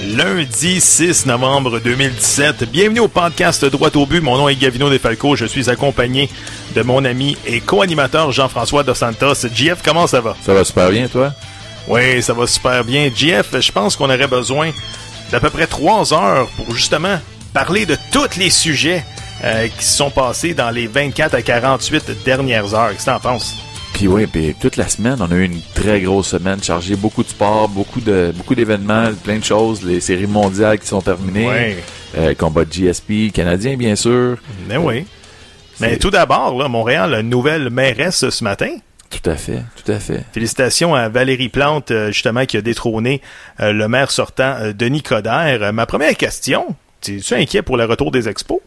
Lundi 6 novembre 2017. Bienvenue au podcast Droit au but. Mon nom est Gavino Defalco. Je suis accompagné de mon ami et co-animateur Jean-François Dos Santos. JF, comment ça va? Ça va super bien, toi? Oui, ça va super bien. JF, je pense qu'on aurait besoin d'à peu près trois heures pour justement parler de tous les sujets euh, qui se sont passés dans les 24 à 48 dernières heures. Qu'est-ce que t'en penses? Puis oui, puis toute la semaine, on a eu une très grosse semaine chargée, beaucoup de sport, beaucoup de beaucoup d'événements, plein de choses, les séries mondiales qui sont terminées, Ouais. euh, combat de GSP, canadien bien sûr. Mais oui. Mais tout d'abord, là, Montréal a une nouvelle mairesse ce matin. Tout à fait, tout à fait. Félicitations à Valérie Plante, euh, justement, qui a détrôné euh, le maire sortant, Denis Coderre. Ma première question, es-tu inquiet pour le retour des expos?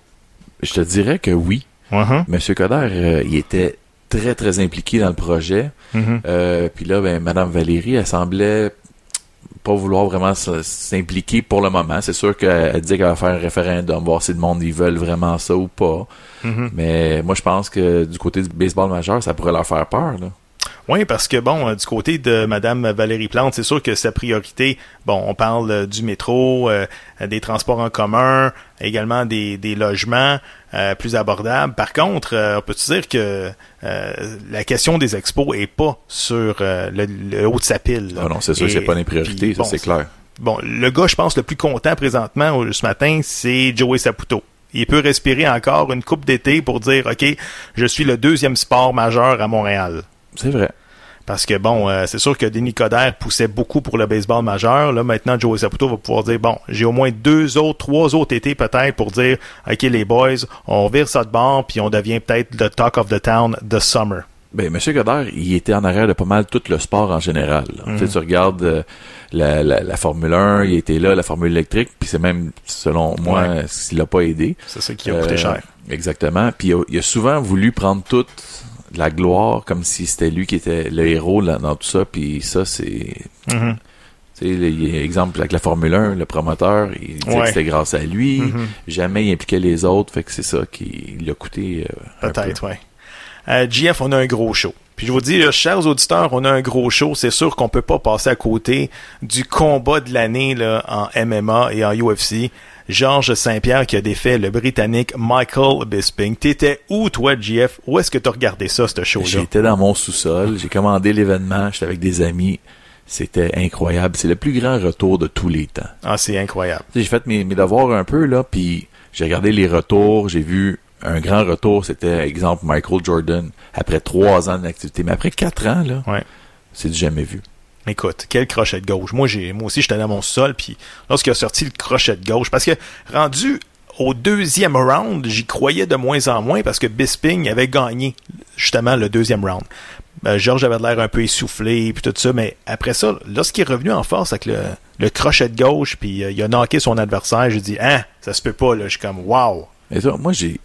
Je te dirais que oui. Mhm. Monsieur Coder, euh, il était très très impliqué dans le projet. Mhm. Euh, puis là, ben Madame Valérie, elle semblait pas vouloir vraiment s'impliquer pour le moment. C'est sûr qu'elle elle dit qu'elle va faire un référendum, voir si le monde ils veulent vraiment ça ou pas. Mhm. Mais moi, je pense que du côté du baseball majeur, ça pourrait leur faire peur. Là. Oui, parce que bon, euh, du côté de Madame Valérie Plante, c'est sûr que sa priorité, bon, on parle euh, du métro, euh, des transports en commun, également des, des logements euh, plus abordables. Par contre, euh, on peut dire que euh, la question des expos est pas sur euh, le, le haut de sa pile. là. Ah non, c'est sûr c'est pas les priorités, puis, ça bon, c'est clair. Bon, le gars, je pense, le plus content présentement ce matin, c'est Joey Saputo. Il peut respirer encore une coupe d'été pour dire, OK, je suis le deuxième sport majeur à Montréal. C'est vrai. Parce que bon, euh, c'est sûr que Denis Coderre poussait beaucoup pour le baseball majeur. Là, maintenant, Joey Saputo va pouvoir dire bon, j'ai au moins deux autres, trois autres étés peut-être pour dire OK, les boys, on vire ça de bord, puis on devient peut-être le talk of the town the summer. Ben, Monsieur Godard, il était en arrière de pas mal tout le sport en général. Tu sais, tu regardes euh, la, la, la Formule 1, il était là, la Formule électrique, puis c'est même, selon moi, Ouais. ce qui l'a pas aidé. C'est ça qui a coûté Euh, cher. Exactement. Puis il a, il a souvent voulu prendre toute la gloire comme si c'était lui qui était le héros là, dans tout ça. Puis ça, c'est... Mhm. A exemple avec la Formule 1, le promoteur, il disait Ouais. que c'était grâce à lui. Mhm. Jamais il impliquait les autres. Fait que c'est ça qui l'a coûté euh. Peut-être, ouais. Euh, GF, on a un gros show. Puis je vous dis, là, chers auditeurs, on a un gros show. C'est sûr qu'on peut pas passer à côté du combat de l'année là, en MMA et en UFC. Georges Saint-Pierre qui a défait le Britannique Michael Bisping. T'étais où, toi, GF? Où est-ce que t'as regardé ça, ce show-là? J'étais dans mon sous-sol, j'ai commandé l'événement, j'étais avec des amis. C'était incroyable. C'est le plus grand retour de tous les temps. Ah, c'est incroyable. J'ai fait mes, mes devoirs un peu, là, puis j'ai regardé les retours, j'ai vu un grand retour, c'était, exemple, Michael Jordan, après trois ans d'activité. Mais après quatre ans, là, Ouais. c'est du jamais vu. Écoute, quel crochet de gauche. Moi, j'ai, moi aussi, j'étais dans mon sol, puis lorsqu'il a sorti le crochet de gauche, parce que rendu au deuxième round, j'y croyais de moins en moins parce que Bisping avait gagné justement le deuxième round. Euh, Georges avait l'air un peu essoufflé puis tout ça, mais après ça, lorsqu'il est revenu en force avec le, le crochet de gauche, puis euh, il a knocké son adversaire, j'ai dit ah, ça se peut pas là. Je suis comme wow. Mais ça, moi, j'ai,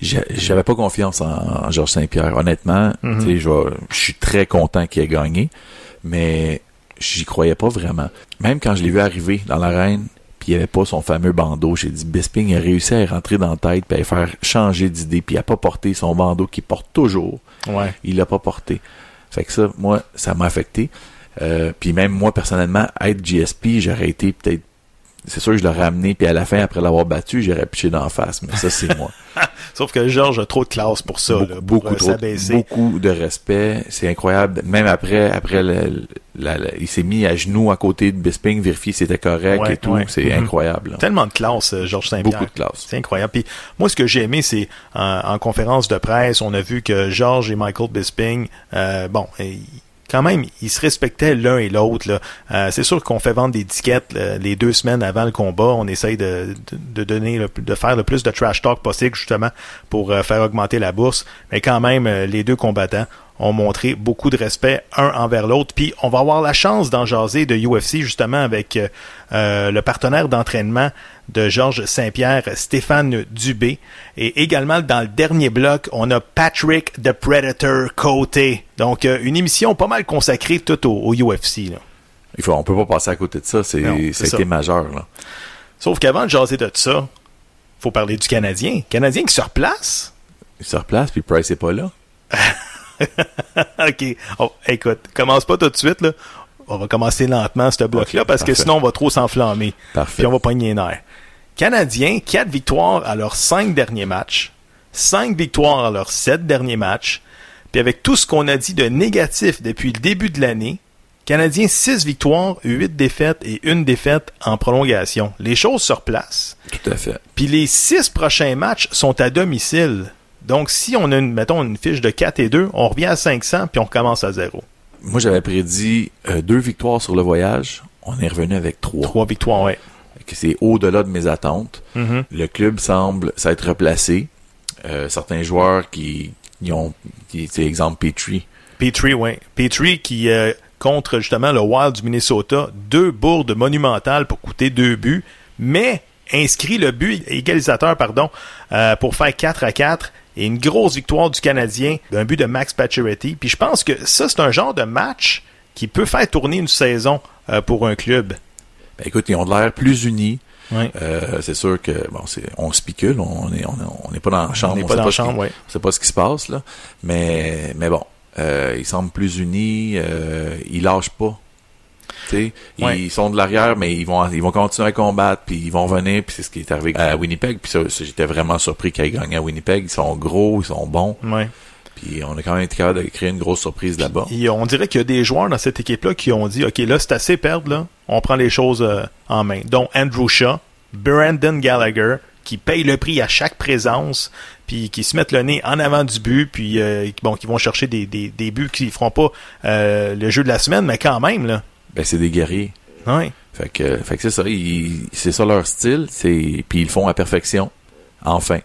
j'avais pas confiance en, en Georges Saint-Pierre. Honnêtement, Mhm. je suis très content qu'il ait gagné, mais j'y croyais pas vraiment. Même quand je l'ai vu arriver dans l'arène, puis il avait pas son fameux bandeau, j'ai dit Bisping a réussi à y rentrer dans la tête, puis à y faire changer d'idée, puis il a pas porté son bandeau qu'il porte toujours. Ouais. Il l'a pas porté. Fait que ça, moi, ça m'a affecté. Euh, puis même moi, personnellement, être GSP, j'aurais été peut-être... C'est sûr que je l'aurais amené, puis à la fin, après l'avoir battu, j'aurais piché d'en face. Mais ça, c'est moi. Sauf que Georges a trop de classe pour ça, beaucoup, là, pour beaucoup, euh, trop- beaucoup de respect. C'est incroyable. Même après, après le- la- la- il s'est mis à genoux à côté de Bisping, vérifier si c'était correct Ouais, et tout. ouais. C'est Mhm. incroyable. là. Tellement de classe, euh, Georges Saint-Pierre. Beaucoup de classe. C'est incroyable. Puis moi, ce que j'ai aimé, c'est en, en conférence de presse, on a vu que Georges et Michael Bisping, euh, bon, ils- quand même, ils se respectaient l'un et l'autre. Euh, c'est sûr qu'on fait vendre des tickets là, les deux semaines avant le combat. On essaye de, de, donner, le- de faire le plus de trash talk possible justement pour euh, faire augmenter la bourse. Mais quand même, euh, les deux combattants ont montré beaucoup de respect un envers l'autre. Puis on va avoir la chance d'en jaser de UFC justement avec euh, le partenaire d'entraînement de Georges Saint-Pierre, Stéphane Dubé. Et également dans le dernier bloc, on a Patrick the Predator Côté. Donc une émission pas mal consacrée tout au, UFC. Là. Il faut, on peut pas passer à côté de ça, c'est, ça majeur. Là. Sauf qu'avant de jaser de ça, faut parler du Canadien. Canadien qui se replace. Il se replace, puis Price n'est pas là. OK. Oh, écoute, commence pas tout de suite, là. On va commencer lentement, ce bloc-là, parce que sinon, on va trop s'enflammer. Parfait. Puis on va pogner les nerfs. Canadiens, quatre victoires à leurs cinq derniers matchs. Cinq victoires à leurs sept derniers matchs. Puis avec tout ce qu'on a dit de négatif depuis le début de l'année, Canadiens, 6 victoires, 8 défaites et une défaite en prolongation. Les choses se replacent. Tout à fait. Puis les 6 prochains matchs sont à domicile. Donc, si on a, une, mettons, une fiche de 4 et 2, on revient à 500 puis on recommence à zéro. Moi, j'avais prédit euh, deux victoires sur le voyage. On est revenu avec trois. Trois victoires, oui. C'est au-delà de mes attentes. Mm-hmm. Le club semble s'être replacé. Euh, certains joueurs qui, qui ont, qui, exemple Petrie. Petrie, oui. Petrie qui euh, contre justement le Wild du Minnesota. Deux bourdes monumentales pour coûter deux buts, mais inscrit le but égalisateur pardon euh, pour faire 4 à 4 et une grosse victoire du Canadien d'un but de Max Pacioretty. Puis je pense que ça c'est un genre de match qui peut faire tourner une saison euh, pour un club. Ben, écoute, ils ont l'air plus unis. Oui. Euh, c'est sûr que bon, c'est, on spicule, on n'est on, est pas dans la chambre, on n'est pas dans la chambre, oui. sait pas ce qui se passe là, mais mais bon, euh, ils semblent plus unis, euh, ils lâchent pas. T'sais, Ils sont de l'arrière, mais ils vont ils vont continuer à combattre, puis ils vont venir, puis c'est ce qui est arrivé à Winnipeg. Puis ça, j'étais vraiment surpris qu'ils aient gagné à Winnipeg. Ils sont gros, ils sont bons. Ouais. Puis on a quand même été capable de créer une grosse surprise là-bas. on dirait qu'il y a des joueurs dans cette équipe-là qui ont dit, OK, là, c'est assez perdre, là. On prend les choses euh, en main. Donc, Andrew Shaw, Brandon Gallagher, qui payent le prix à chaque présence, puis qui se mettent le nez en avant du but, puis euh, bon, qui vont chercher des, des, des buts qui feront pas euh, le jeu de la semaine, mais quand même là. Ben c'est des guerriers. Fait que, fait que c'est ça, c'est ça leur style, c'est puis ils le font à perfection. Enfin.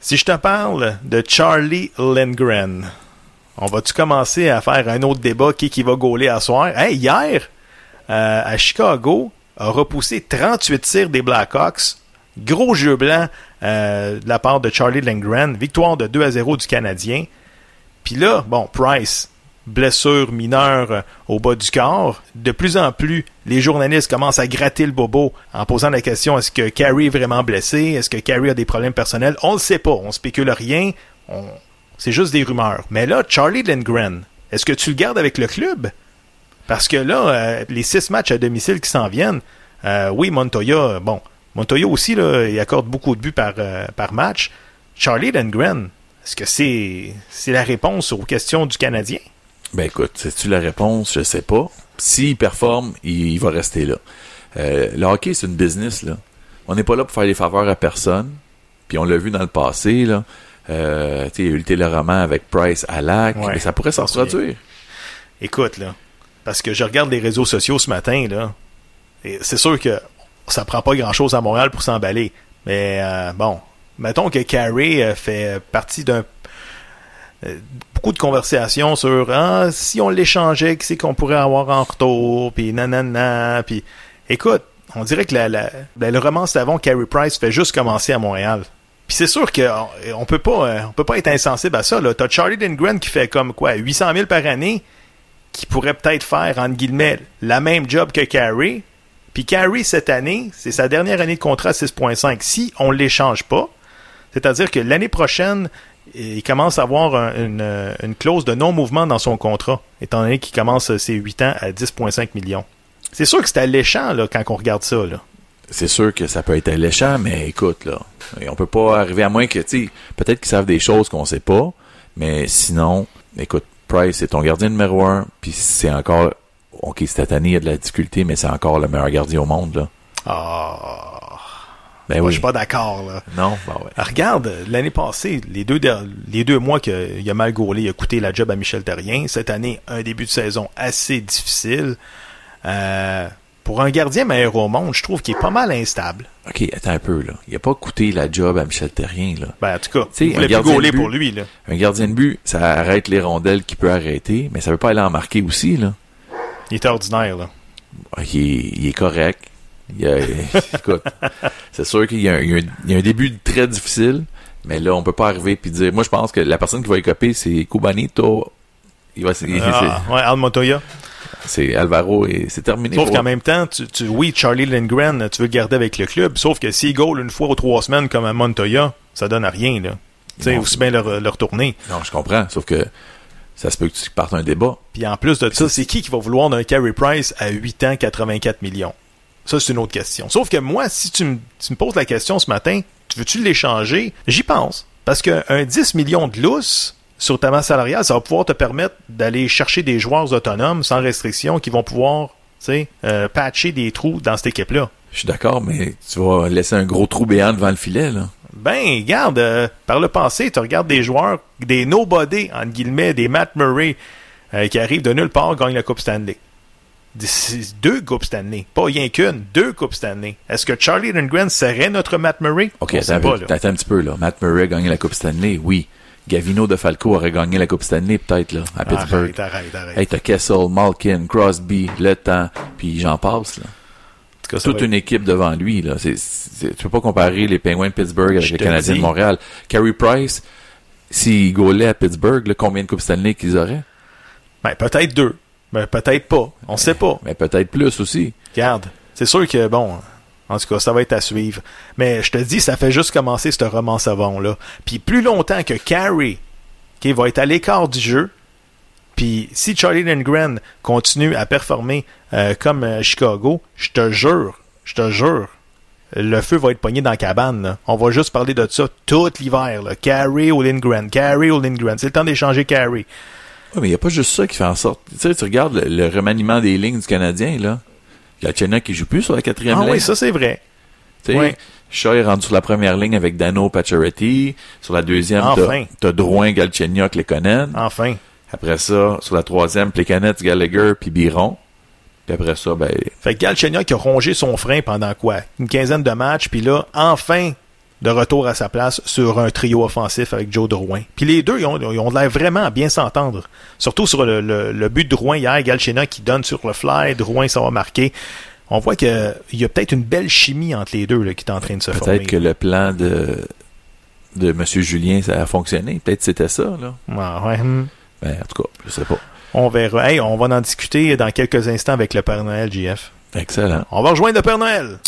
Si je te parle de Charlie Lindgren, on va-tu commencer à faire un autre débat qui qui va gauler à soir? Hey, hier, euh, à Chicago, a repoussé 38 tirs des Blackhawks Gros jeu blanc euh, de la part de Charlie Lindgren. Victoire de 2 à 0 du Canadien. Puis là, bon, Price, blessure mineure euh, au bas du corps. De plus en plus, les journalistes commencent à gratter le bobo en posant la question est-ce que Carey est vraiment blessé? Est-ce que Carey a des problèmes personnels? On ne sait pas. On spécule rien. C'est juste des rumeurs. Mais là, Charlie Lindgren, est-ce que tu le gardes avec le club? Parce que là, euh, les six matchs à domicile qui s'en viennent, oui, Montoya, bon, Montoya aussi, là, il accorde beaucoup de buts par, euh, match. Charlie Lindgren, est-ce que c'est la réponse aux questions du Canadien? Ben écoute, c'est-tu la réponse? Je sais pas. S'il performe, il, va rester là. Euh, le hockey, c'est une business, là. On n'est pas là pour faire des faveurs à personne. Puis on l'a vu dans le passé, là. Euh, il y a eu le téléroman avec Price à Lac, mais ça pourrait s'en produire. Écoute, là, parce que je regarde les réseaux sociaux ce matin, là, c'est sûr que ça prend pas grand-chose à Montréal pour s'emballer. Mais euh, bon, mettons que Carey euh, fait partie d'un beaucoup de conversations sur ah, si on l'échangeait, qu'est-ce qu'on pourrait avoir en retour, puis nanana, puis écoute, on dirait que la, ben, le roman savon Carey Price fait juste commencer à Montréal. Puis c'est sûr qu'on on peut pas on peut pas être insensible à ça. Là. T'as Charlie Lindgren qui fait comme quoi 800 000 par année, qui pourrait peut-être faire entre guillemets la même job que Carey, puis Carey, cette année, c'est sa dernière année de contrat à 6.5. Si on l'échange pas, c'est-à-dire que l'année prochaine, il commence à avoir une, clause de non-mouvement dans son contrat, étant donné qu'il commence ses 8 ans à 10,5 millions. C'est sûr que c'est alléchant là, quand on regarde ça. Là. C'est sûr que ça peut être alléchant, mais écoute, là, on peut pas arriver à moins que, tu sais, peut-être qu'ils savent des choses qu'on sait pas, mais sinon, écoute, Price c'est ton gardien numéro un, puis c'est encore OK, cette année, il y a de la difficulté, mais c'est encore le meilleur gardien au monde, là. Ah. Ben Moi, oui. je suis pas d'accord, là. Non, ben ouais. Ah, regarde, l'année passée, les deux, les deux mois qu'il a mal gaulé, il a coûté la job à Michel Terrien. Cette année, un début de saison assez difficile. Euh, pour un gardien meilleur au monde, je trouve qu'il est pas mal instable. OK, attends un peu, là. Il a pas coûté la job à Michel Terrien, là. Ben, en tout cas, il voulait plus gauler pour lui, là. Un gardien de but, ça arrête les rondelles qu'il peut arrêter, mais ça veut pas aller en marquer aussi, là. Il était ordinaire, là. Ah, Il est, il est correct. Il a- écoute, c'est sûr qu'il y, a un- y y a début très difficile, mais là, on peut pas arriver puis dire. Moi, je pense que la personne qui va y copier, c'est Cubanito. Il va, Ah, ouais, Al Montoya. c'est Alvaro et c'est terminé. Sauf qu'en même temps, tu, tu- oui, Charlie Lindgren, tu veux le garder avec le club, sauf que s'il goal une fois ou trois semaines comme à Montoya, ça donne à rien, là. Tu sais, aussi bien le, le retourner. Non, je comprends. Sauf que ça se peut que tu partes un débat. Puis en plus de ça, c'est qui qui va vouloir d'un Carey Price à 8 ans, 84 millions? Ça, c'est une autre question. Sauf que moi, si tu me, tu poses la question ce matin, tu veux-tu l'échanger? J'y pense. Parce qu'un 10 millions de lousse sur ta masse salariale, ça va pouvoir te permettre d'aller chercher des joueurs autonomes, sans restriction, qui vont pouvoir, tu sais, euh, patcher des trous dans cette équipe-là. Je suis d'accord, mais tu vas laisser un gros trou béant devant le filet, là. Ben, regarde, euh, par le passé, tu regardes des joueurs, des nobody, entre guillemets, des Matt Murray, euh, qui arrivent de nulle part, gagnent la Coupe Stanley. Deux Coupes Stanley. Pas rien qu'une, deux Coupes Stanley. Est-ce que Charlie Lindgren serait notre Matt Murray? OK, attends, un pas, peu- là. attends un petit peu, là. Matt Murray a gagné la Coupe Stanley, oui. Gavino de Falco aurait gagné la Coupe Stanley, peut-être, là, à Pittsburgh. Arrête, arrête, arrête. Hey, t'as Kessel, Malkin, Crosby, Le Temps, puis j'en passe, là. En tout cas, ça Toute une équipe devant lui, là. C'est, c'est- tu peux pas comparer les Penguins de Pittsburgh avec Je les Canadiens dis. de Montréal. Carey Price, s'il gaulait à Pittsburgh, là, combien de Coupes Stanley qu'ils auraient? Ben, peut-être deux. Ben, peut-être pas. On sait pas. Mais peut-être plus aussi. Regarde, c'est sûr que, bon, en tout cas, ça va être à suivre. Mais je te dis, ça fait juste commencer ce roman savon-là. Puis plus longtemps que Carey, qui va être à l'écart du jeu, puis si Charlie Lindgren continue à performer euh, comme euh, Chicago, je te jure, je te jure, le feu va être pogné dans la cabane. là. On va juste parler de ça tout l'hiver. Carey ou Lindgren, Carey ou Lindgren. C'est le temps d'échanger Carey. Oui, mais il n'y a pas juste ça qui fait en sorte. Tu sais, tu regardes le, le remaniement des lignes du Canadien, là. Galchenyuk qui joue plus sur la quatrième Ah ligne. oui, ça c'est vrai. Tu sais. Shaw est rendu sur la première ligne avec Dano Pacioretty. Sur la deuxième, Enfin. t'as, t'as Drouin, Galchenyuk, Lekonen. Enfin. Après ça, sur la troisième, Plekanec, Gallagher, puis Biron. Puis après ça, ben, Fait que Galchenyuk qui a rongé son frein pendant quoi? Une quinzaine de matchs, puis là, enfin, de retour à sa place sur un trio offensif avec Joe Drouin. Puis les deux, ils ont, ils ont l'air vraiment à bien s'entendre. Surtout sur le, le- le but de Drouin hier, Galchenyuk qui donne sur le fly, Drouin ça va marquer. On voit qu'il y a peut-être une belle chimie entre les deux là, qui est en train de se former. peut-être que le plan de, de M. Julien, ça a fonctionné. Peut-être c'était ça, là. Ah, ouais, hmm. Ben, en tout cas, je sais pas. On verra. Hey, on va en discuter dans quelques instants avec le Père Noël, JF. Excellent. On va rejoindre le Père Noël.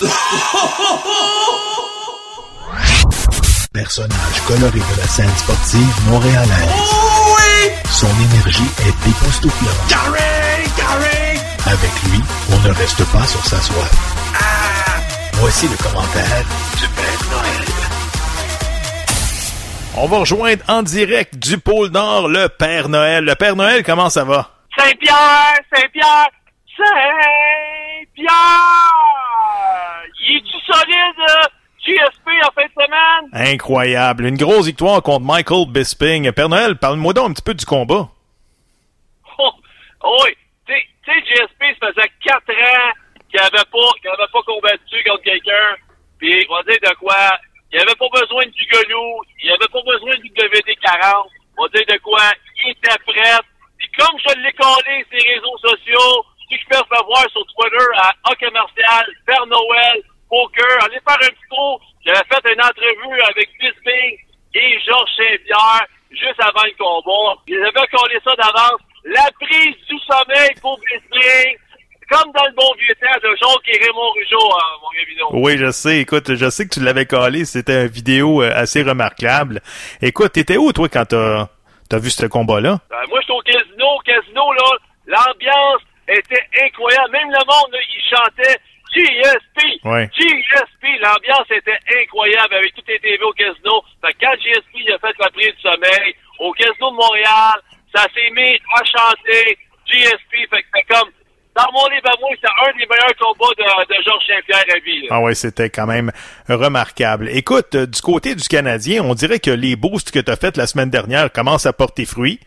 Personnage coloré de la scène sportive montréalaise. Son énergie est époustouflante. Avec lui, on ne reste pas sur sa soif. Voici le commentaire du Père Noël. On va rejoindre en direct du pôle Nord le Père Noël. Le Père Noël, comment ça va? Saint-Pierre, Saint-Pierre, Saint-Pierre! Il est-tu solide, GSP, en fin de semaine? Incroyable. Une grosse victoire contre Michael Bisping. Père Noël, parle-moi donc un petit peu du combat. Oh, oui, tu sais- GSP, ça faisait quatre ans qu'il avait pas, avait pas combattu contre quelqu'un. Puis, on va dire de quoi, il avait pas besoin du gueulou, il avait pas besoin du WD-40. On va dire de quoi, il était prêt. Puis comme je l'ai collé sur les réseaux sociaux, ceux qui peuvent me voir sur Twitter à A commercial, Père Noël, Poker, allez faire un petit tour. J'avais fait une entrevue avec Bisping et Georges Saint-Pierre juste avant le combat. Ils avaient collé ça d'avance. La prise du sommeil pour Bisping, comme dans le bon vieux temps de Jacques et Raymond Rougeau, hein, mon. Oui, je sais. Écoute, je sais que tu l'avais collé. C'était une vidéo euh, assez remarquable. Écoute, t'étais où, toi, quand t'as as vu ce combat-là? Ben, moi, j'étais au casino. Au casino, là, l'ambiance était incroyable. Même le monde, là, il chantait GSP. Ouais. GSP. L'ambiance était incroyable avec toutes les TV au casino. Fait que quand GSP il a fait la prise du sommeil, au casino de Montréal, ça s'est mis à chanter GSP. Fait que c'est comme, dans mon livre à moi, c'est un des meilleurs combats de, de Georges Saint-Pierre à vie. là. Ah ouais, c'était quand même remarquable. Écoute, euh, du côté du Canadien, on dirait que les boosts que tu as fait la semaine dernière commencent à porter fruit.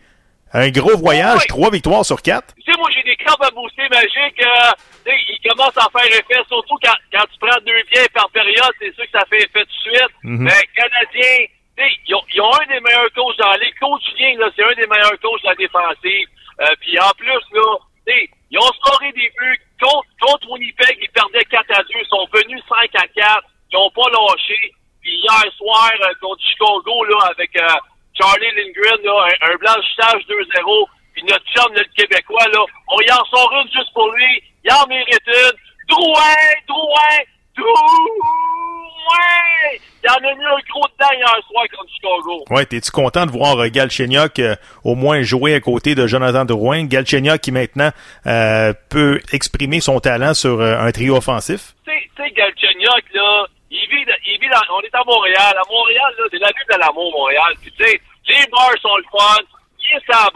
Un gros voyage, trois victoires sur quatre. Tu sais, moi, j'ai des crampes à booster magiques. Euh, tu sais, ils commencent à faire effet, surtout quand, quand tu prends deux biens par période, c'est sûr que ça fait effet tout de suite. Mhm. Mais Canadiens, tu sais, ils ont, ils ont un des meilleurs coachs dans les coachs Julien, là, c'est un des meilleurs coachs de la défensive. Euh, puis en plus, là, tu sais, ils ont scoré des buts contre, contre Winnipeg, ils perdaient 4 à 2, ils sont venus 5 à 4, ils ont pas lâché. Puis hier soir, euh, contre Chicago, là, avec euh, Charlie Lindgren, là, un, un blanchissage 2-0, puis notre chum, le Québécois, là, on y en sort une juste pour lui, il en mérite une. Drouin, Drouin, Drouin! Il en a mis un gros dedans hier soir contre Chicago. Ouais, t'es-tu content de voir euh, Galchenyuk euh, au moins jouer à côté de Jonathan Drouin? Galchenyuk qui maintenant euh, peut exprimer son talent sur euh, un trio offensif? Tu sais, Galchenyuk, là, il vit, il vit dans, on est à Montréal. À Montréal, là, c'est la ville de l'amour, Montréal. Tu sais, les bars sont le fun. Il est sa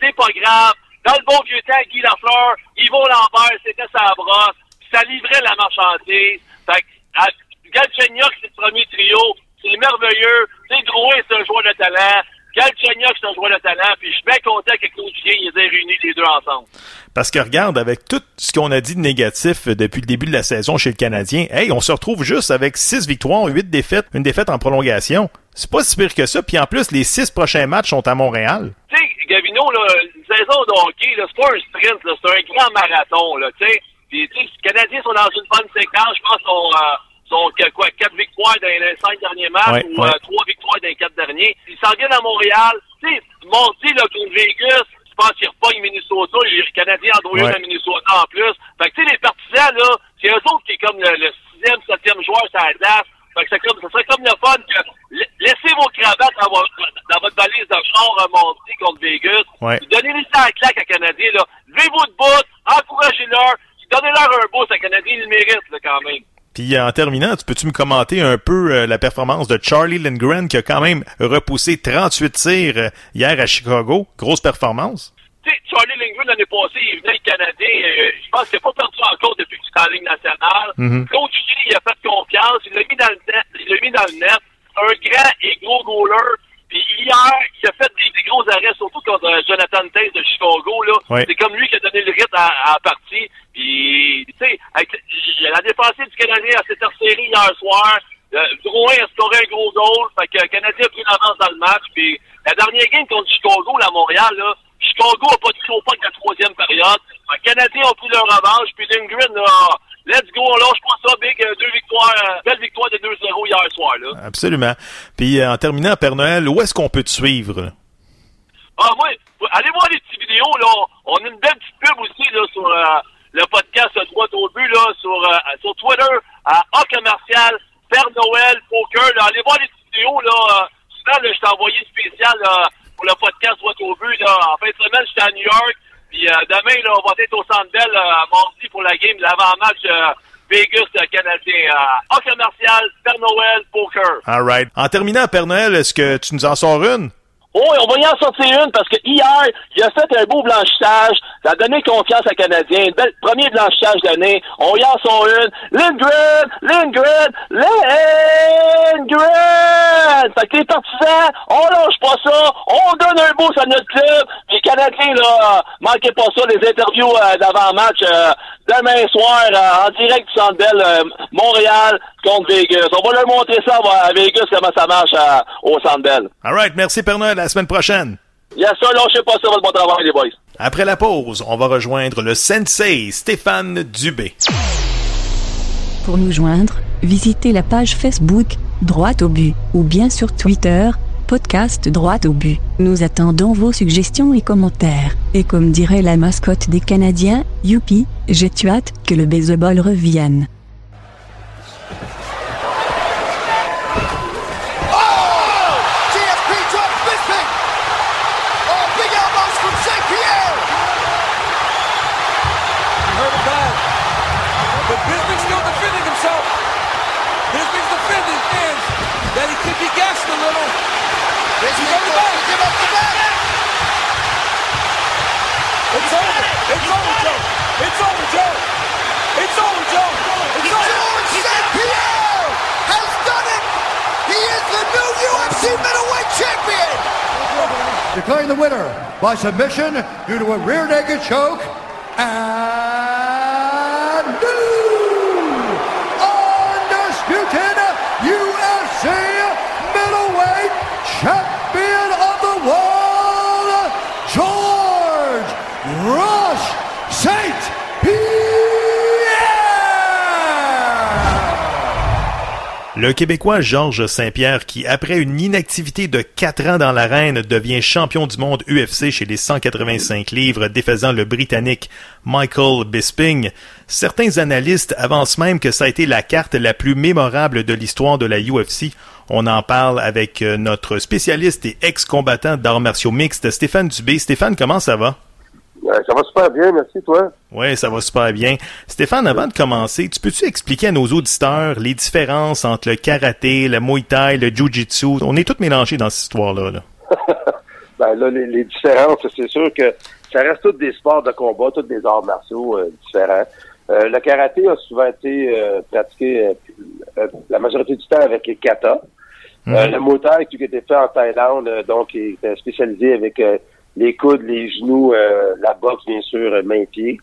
c'est pas grave. Dans le bon vieux temps, Guy Lafleur, Yvon Lambert, c'était sa ça livrait la marchandise. Fait que, à- c'est le premier trio. C'est merveilleux. Sais, Drouin, c'est un joueur de talent. Galchenyuk, c'est un joueur de talent. Puis je suis bien content que Claude Julien, ils aient réuni les deux ensemble. Parce que regarde, avec tout ce qu'on a dit de négatif euh, depuis le début de la saison chez le Canadien, hey, on se retrouve juste avec six victoires, huit défaites, une défaite en prolongation. C'est pas si pire que ça. Puis en plus, les six prochains matchs sont à Montréal. tu sais, Gavino, là, une saison de hockey, c'est pas un sprint, là, c'est un grand marathon, là, tu sais. Puis, tu sais, les Canadiens sont dans une bonne séquence, je pense sont, euh, sont que- quoi, quatre victoires dans les cinq derniers matchs Ouais, ou ouais. euh, trois victoires dans les quatre derniers. Ils s'en viennent à Montréal. Tu sais, là, contre Vegas, je pense qu'ils repognent Minnesota, les Canadiens en Ouais. à Minnesota en plus. Fait que, tu sais, les partisans, là, c'est eux autres qui est comme le, le sixième, septième joueur sur la glace. Fait que c'est comme, ça serait comme le fun que la- laissez vos cravates dans votre, dans votre valise de char euh, mardi contre Vegas. Donnez-les ça à la claque à Canadien, là. Levez-vous de bout, encouragez-leur, donnez-leur un boost à Canadien, ils le méritent, là, quand même. Puis en terminant, tu peux-tu me commenter un peu euh, la performance de Charlie Lindgren qui a quand même repoussé 38 tirs euh, hier à Chicago? Grosse performance. Tu sais, Charlie Lindgren, l'année passée, il venait le Canadien, euh, je pense qu'il n'a pas perdu encore depuis qu'il est en Ligue nationale. Mhm. Coach G, il a fait confiance, il l'a mis dans le net, il l'a mis dans le net. Un grand et gros goaler. Puis hier, il a fait des, des gros arrêts, surtout contre euh, Jonathan Taze de Chicago, là. Ouais. C'est comme lui qui a donné le rythme à, à la partie. Puis, tu sais, le- la défensive du Canadien a s'était resserrée hier soir. Euh, Drouin a scoré un gros goal. Fait que le Canadien a pris l'avance dans le match. Puis, la dernière game contre Chicago, là, à Montréal, là, Chicago a pas tiré au pas de la troisième période. Les Canadiens ont pris leur revanche. Puis Lindgren, là, let's go, on lâche pas ça, big. euh, Deux victoires, euh, belle victoire de 2-0 hier soir, là. Absolument. Puis euh, en terminant, Père Noël, où est-ce qu'on peut te suivre? Ah, moi, allez voir les petites vidéos, là. On a une belle petite pub aussi, là, sur euh, le podcast Droit au but, là, sur, euh, sur Twitter, à A commercial, Père Noël, Poker, là. Allez voir les petites vidéos, là. Souvent, là, je t'ai envoyé spécial, là, pour le podcast Droit au but, là. En fin de semaine, j'étais à New York. Puis euh, demain, là, on va être au Centre Bell, euh, mardi, pour la game, l'avant-match euh, Vegas-Canadien. Euh, A commercial, Père Noël, Poker. All right. En terminant, Père Noël, est-ce que tu nous en sors une? Oui, on va y en sortir une parce que hier, il a fait un beau blanchissage. Ça a donné confiance à Canadien. Bel, premier blanchissage de. On y en sort une. Lindgren! Lindgren! Lindgren! Fait que les partisans, on lâche pas ça. On donne un boost à notre club. Les Canadiens, là, manquez pas ça, les interviews euh, d'avant-match euh, demain soir euh, en direct du Centre Montréal contre Vegas. On va leur montrer ça à Vegas comment ça marche au Centre Bell. All right. Merci. À la semaine prochaine. Yes, ça, lâchez pas ça, votre bon travail, les boys. Après la pause, on va rejoindre le sensei Stéphane Dubé. Pour nous joindre, visitez la page Facebook, Droite au but, ou bien sur Twitter, podcast Droite au but. Nous attendons vos suggestions et commentaires. Et comme dirait la mascotte des Canadiens, youpi, j'ai hâte que le baseball revienne. Winner by submission due to a rear naked choke and Le Québécois Georges Saint-Pierre, qui après une inactivité de 4 ans dans l'arène, devient champion du monde UFC chez les 185 livres, défaisant le Britannique Michael Bisping. Certains analystes avancent même que ça a été la carte la plus mémorable de l'histoire de la UFC. On en parle avec euh, notre spécialiste et ex-combattant d'arts martiaux mixtes, Stéphane Dubé. Stéphane, comment ça va? Ça va super bien, merci toi. Oui, ça va super bien. Stéphane, avant de commencer, tu peux-tu expliquer à nos auditeurs les différences entre le karaté, le muay thai, le jiu-jitsu? On est tous mélangés dans cette histoire-là. Là. ben là, les, les différences, c'est sûr que ça reste tous des sports de combat, tous des arts martiaux euh, différents. Euh, le karaté a souvent été euh, pratiqué la majorité du temps avec les kata. Mhm. le muay thai qui était fait en Thaïlande, donc il était spécialisé avec les coudes, les genoux, euh, la boxe, bien sûr, euh, main-pied.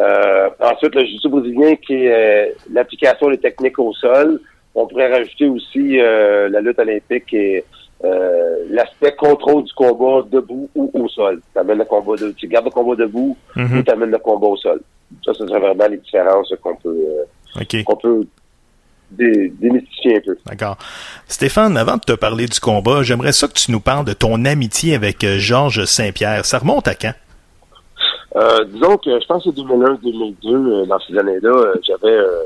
Euh, ensuite, le jiu brésilien qui est euh, l'application des techniques au sol. On pourrait rajouter aussi euh, la lutte olympique et euh, l'aspect contrôle du combat debout ou au sol. Tu amènes le combat de, tu gardes le combat debout Mhm. ou tu amènes le combat au sol. Ça, ce serait vraiment les différences qu'on peut euh, OK. qu'on peut dé- démystifier un peu. D'accord. Stéphane, avant de te parler du combat, j'aimerais ça que tu nous parles de ton amitié avec euh, Georges Saint-Pierre. Ça remonte à quand? Euh, disons que je pense que c'est 2001-2002, euh, dans ces années-là, euh, j'avais euh,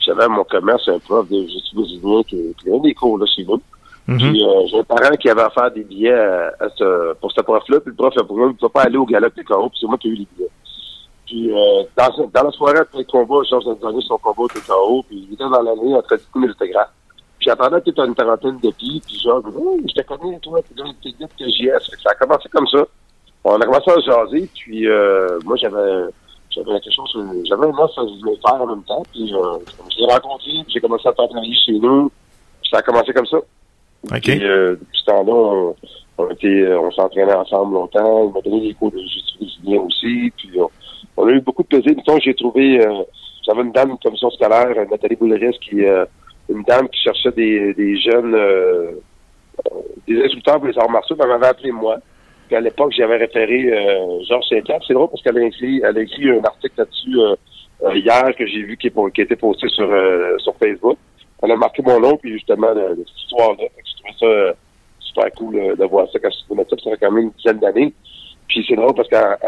j'avais à mon commerce un prof de justice brésilien qui, donnait des cours là, chez nous. Mhm. Puis euh, j'ai un parent qui avait à faire des billets à, à ce, pour ce prof-là, puis le prof a pour moi, il ne pouvait pas aller au galop des carreaux, puis c'est moi qui ai eu les billets. Puis euh, dans, la soirée après le combat, Georges a donné son combat au TKO, puis il était dans l'année en train de couper l'autographe. Puis j'attendais peut-être une quarantaine de pieds, puis genre, oh, je te connais, toi, puis là, t'es vite que JS. Fait que ça a commencé comme ça. On a commencé à jaser, puis euh, moi, j'avais j'avais quelque chose, j'avais un offre que je voulais faire en même temps, puis euh, je l'ai rencontré, puis j'ai commencé à travailler chez nous, puis ça a commencé comme ça. Puis, euh, depuis ce temps-là, on, on, était, euh, on s'entraînait ensemble longtemps. Il m'a donné des cours de justice aussi. Puis, on, on a eu beaucoup de plaisir. Mettons, j'ai trouvé, euh, j'avais une dame, une commission scolaire, euh, Nathalie Bouleris, qui, euh, une dame qui cherchait des, des jeunes, des instructeurs pour les arts martiaux. Elle m'avait appelé moi. Puis à l'époque, j'avais référé Georges Saint-Pierre. C'est drôle parce qu'elle a écrit, elle a écrit un article là-dessus hier que j'ai vu qui, est, qui été posté sur, euh, sur Facebook. Elle a marqué mon nom, puis justement, de, de cette histoire-là. Je trouvais ça super cool euh, de voir ça quand je trouvais ça. Ça fait quand même une dizaine d'années. Puis c'est drôle parce qu'à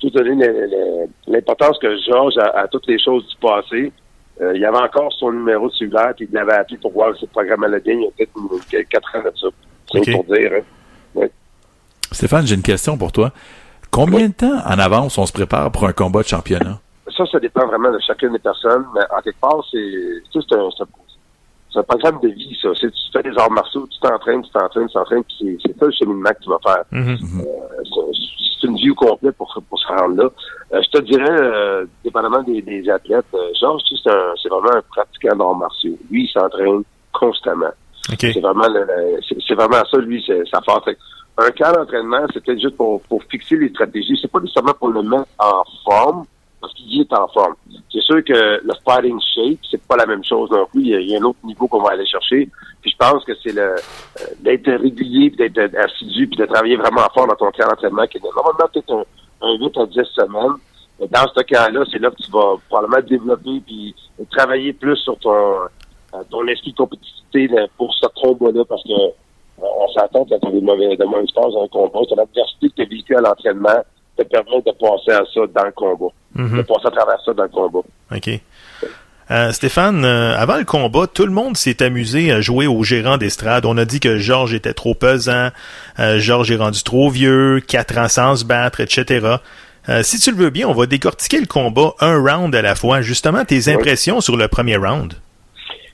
tout donné l'importance que Georges a à toutes les choses du passé, euh, il avait encore son numéro de cellulaire, puis il l'avait appelé pour voir si le programme allait bien. Il y a peut-être quatre ans de ça. C'est Ok. pour dire. Hein. Stéphane, j'ai une question pour toi. Combien de temps en avance on se prépare pour un combat de championnat? Ça, ça dépend vraiment de chacune des personnes, mais en quelque part, c'est un, un- programme de vie, ça. Tu fais des arts martiaux, tu t'entraînes, tu t'entraînes, tu t'entraînes, puis c'est, ça le cheminement que tu vas faire. Mhm. Euh, c'est, une vie au complet pour, pour se rendre là. Euh, je te dirais, euh, dépendamment des, des athlètes, euh, Georges, tu sais, c'est, vraiment un pratiquant d'arts martiaux. Lui, il s'entraîne constamment. C'est vraiment c'est, vraiment ça, lui, sa force. Un camp d'entraînement, c'est peut-être juste pour, pour fixer les stratégies. C'est pas nécessairement pour le mettre en forme, parce qu'il est en forme. C'est sûr que le fighting shape, c'est pas la même chose non plus. Il y a, un autre niveau qu'on va aller chercher. Puis je pense que c'est le euh, d'être régulier, puis d'être assidu, puis de travailler vraiment fort dans ton camp d'entraînement, qui est normalement peut-être un, un 8 à 10 semaines. Mais dans ce cas-là, c'est là que tu vas probablement développer puis travailler plus sur ton, euh, ton esprit de compétitivité là, pour ce combat-là, parce que euh, on s'attend quand as des mauvais, de mauvaises phases dans un combat, ton adversité que tu as à l'entraînement te permet de passer à ça dans le combat. De passer à travers ça dans le combat. OK. Euh, Stéphane, euh, avant le combat, tout le monde s'est amusé à jouer au gérant d'estrade. On a dit que Georges était trop pesant, euh, Georges est rendu trop vieux, quatre ans sans se battre, etc. Euh, si tu le veux bien, on va décortiquer le combat un round à la fois. Justement, tes impressions sur le premier round.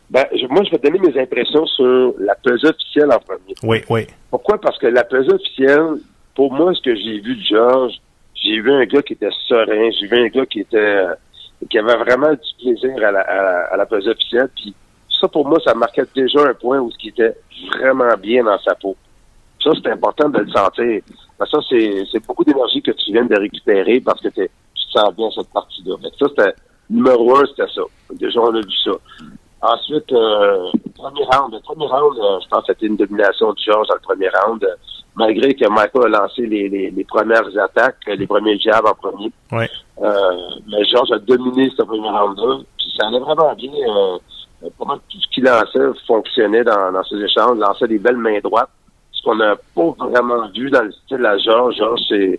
Ben, je- moi, je vais te donner mes impressions sur la pesée officielle en premier. Oui, oui. Pourquoi? Parce que la pesée officielle, pour moi, ce que j'ai vu de Georges, j'ai vu un gars qui était serein, j'ai vu un gars qui était euh, qui avait vraiment du plaisir à la, à pesée officielle. Puis ça, pour moi, ça marquait déjà un point où ce qui était vraiment bien dans sa peau. Ça, c'est important de le sentir. Ça, c'est, beaucoup d'énergie que tu viens de récupérer parce que tu te sens bien cette partie-là. Ça, c'était numéro un, c'était ça. Déjà, on a vu ça. Ensuite, euh, premier round. Le premier round, euh, je pense que c'était une domination de George dans le premier round. Malgré que Michael a lancé les, les, les premières attaques, euh, les premiers jabs en premier. Ouais. Euh, mais George a dominé ce premier round-là. Puis ça allait vraiment bien. Euh, euh, tout ce qu'il lançait fonctionnait dans, dans ses échanges. Il lançait des belles mains droites. Ce qu'on n'a pas vraiment vu dans le style à George. George, c'est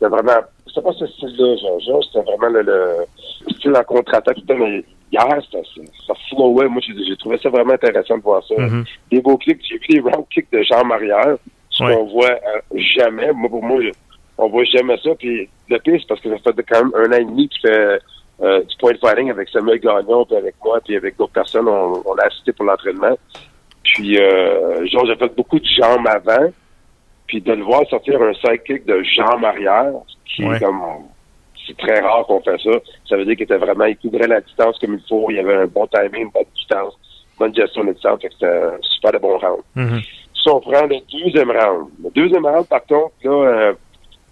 vraiment... C'était pas ce style-là, George. George, c'était vraiment le, le style en contre-attaque. Mais Hier, ça, ça flowait. Moi, j'ai trouvé ça vraiment intéressant de voir ça. Mhm. Des beaux kicks. J'ai vu des round kicks de jambes arrière. Ouais. qu'on voit euh, jamais. Moi, pour moi, on voit jamais ça. Puis le pire, c'est parce que ça fait quand même un an et demi qu'il fait euh, du point fighting avec Samuel Gagnon, puis avec moi, puis avec d'autres personnes. On, on l'a assisté pour l'entraînement. Puis, euh, genre, j'ai fait beaucoup de jambes avant. Puis de le voir sortir un sidekick de jambes arrière, qui Ouais. comme... C'est très rare qu'on fait ça. Ça veut dire qu'il était vraiment... Il couvrait la distance comme il faut. Il y avait un bon timing, une bonne distance, bonne gestion de distance. Fait que c'était un super de bon round. Mhm. Si on prend le deuxième round. Le deuxième round, par contre, là, euh,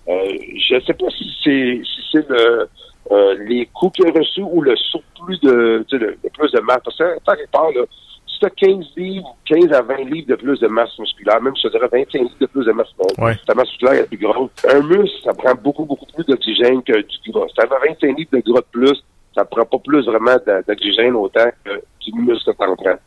euh, je sais pas si c'est si c'est le euh, les coups qu'il a reçus ou le surplus de tu sais, le, le plus de masse. Parce que part, là, si tu as 15 livres, 15 à 20 livres de plus de masse musculaire, même je te dirais 25 livres de plus de masse musculaire, Ouais. ta masse musculaire est plus grosse. Un muscle, ça prend beaucoup, beaucoup plus d'oxygène que du gras. Si tu as 25 livres de gras de plus, ça prend pas plus vraiment d'oxygène autant que du muscle que t'en prends.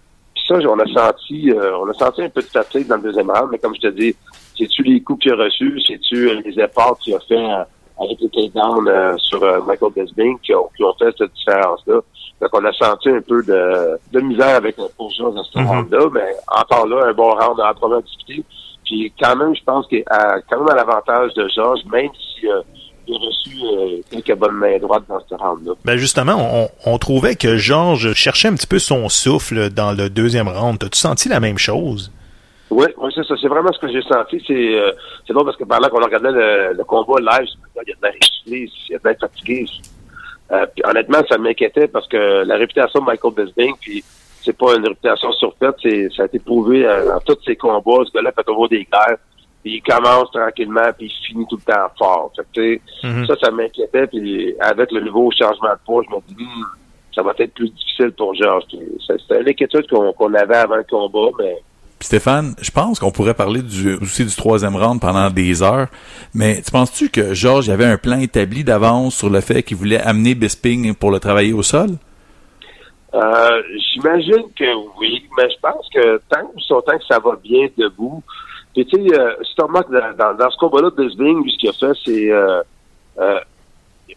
Ça, on a senti, euh, on a senti un peu de fatigue dans le deuxième round, mais comme je te dis, c'est-tu les coups qu'il a reçus, c'est-tu euh, les efforts qu'il a fait euh, avec les takedowns euh, sur euh, Michael Bisping qui ont, qui ont fait cette différence-là? Donc on a senti un peu de, de misère avec le poursuivre dans ce Mhm. round-là, mais encore là, un bon round à discuter. Puis quand même, je pense qu'il quand même à l'avantage de Georges, même si euh, il a reçu euh, quelques bonnes mains droites dans ce round-là. Ben justement, on, on trouvait que Georges cherchait un petit peu son souffle dans le deuxième round. T'as-tu senti la même chose? Oui, oui, c'est ça. C'est vraiment ce que j'ai senti. C'est euh, c'est drôle parce que pendant qu'on regardait le, le combat live, il y a de la richesse, il y a de la fatigué. Euh, puis honnêtement, ça m'inquiétait parce que la réputation de Michael Bisping, puis c'est pas une réputation surfaite, ça a été prouvé euh, dans tous ses combats. Ce gars-là fait toujours des guerres. Puis il commence tranquillement, puis il finit tout le temps fort. Fait que, Mhm. Ça, ça m'inquiétait. Puis avec le nouveau changement de poids, je me dis, Hmm, ça va être plus difficile pour Georges. C'était une inquiétude qu'on avait avant le combat, mais Puis Stéphane, je pense qu'on pourrait parler du, aussi du troisième round pendant des heures, mais tu penses-tu que Georges avait un plan établi d'avance sur le fait qu'il voulait amener Bisping pour le travailler au sol? Euh, J'imagine que oui, mais je pense que tant que tant que ça va bien debout. Puis tu sais, euh, si tu remarques dans, dans, dans ce combat-là de lui, ce qu'il a fait, c'est euh, euh,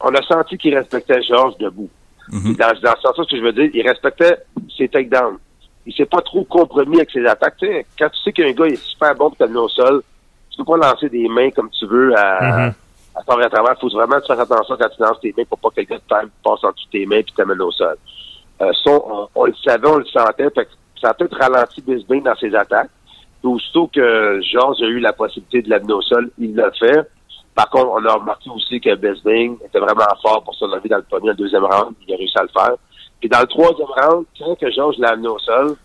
on a senti qu'il respectait Georges debout. Mhm. Dans, dans ce sens-là, ce que je veux dire, il respectait ses takedowns. Il s'est pas trop compromis avec ses attaques. Tu sais, quand tu sais qu'un gars est super bon pour t'amener au sol, tu peux pas lancer des mains comme tu veux à, Mhm. à tort et à travers. Il faut vraiment faire attention quand tu lances tes mains pour pas que quelqu'un te passe en dessous de tes mains puis t'amène au sol. Euh, on, on le savait, on le sentait. Fait que ça a peut-être ralenti Bisbing dans ses attaques. Aussitôt que Georges a eu la possibilité de l'amener au sol, il l'a fait. Par contre, on a remarqué aussi que Bisbing était vraiment fort pour se lever dans le premier, le deuxième round. Il a réussi à le faire. Puis dans le troisième round, quand que Georges l'a amené au sol,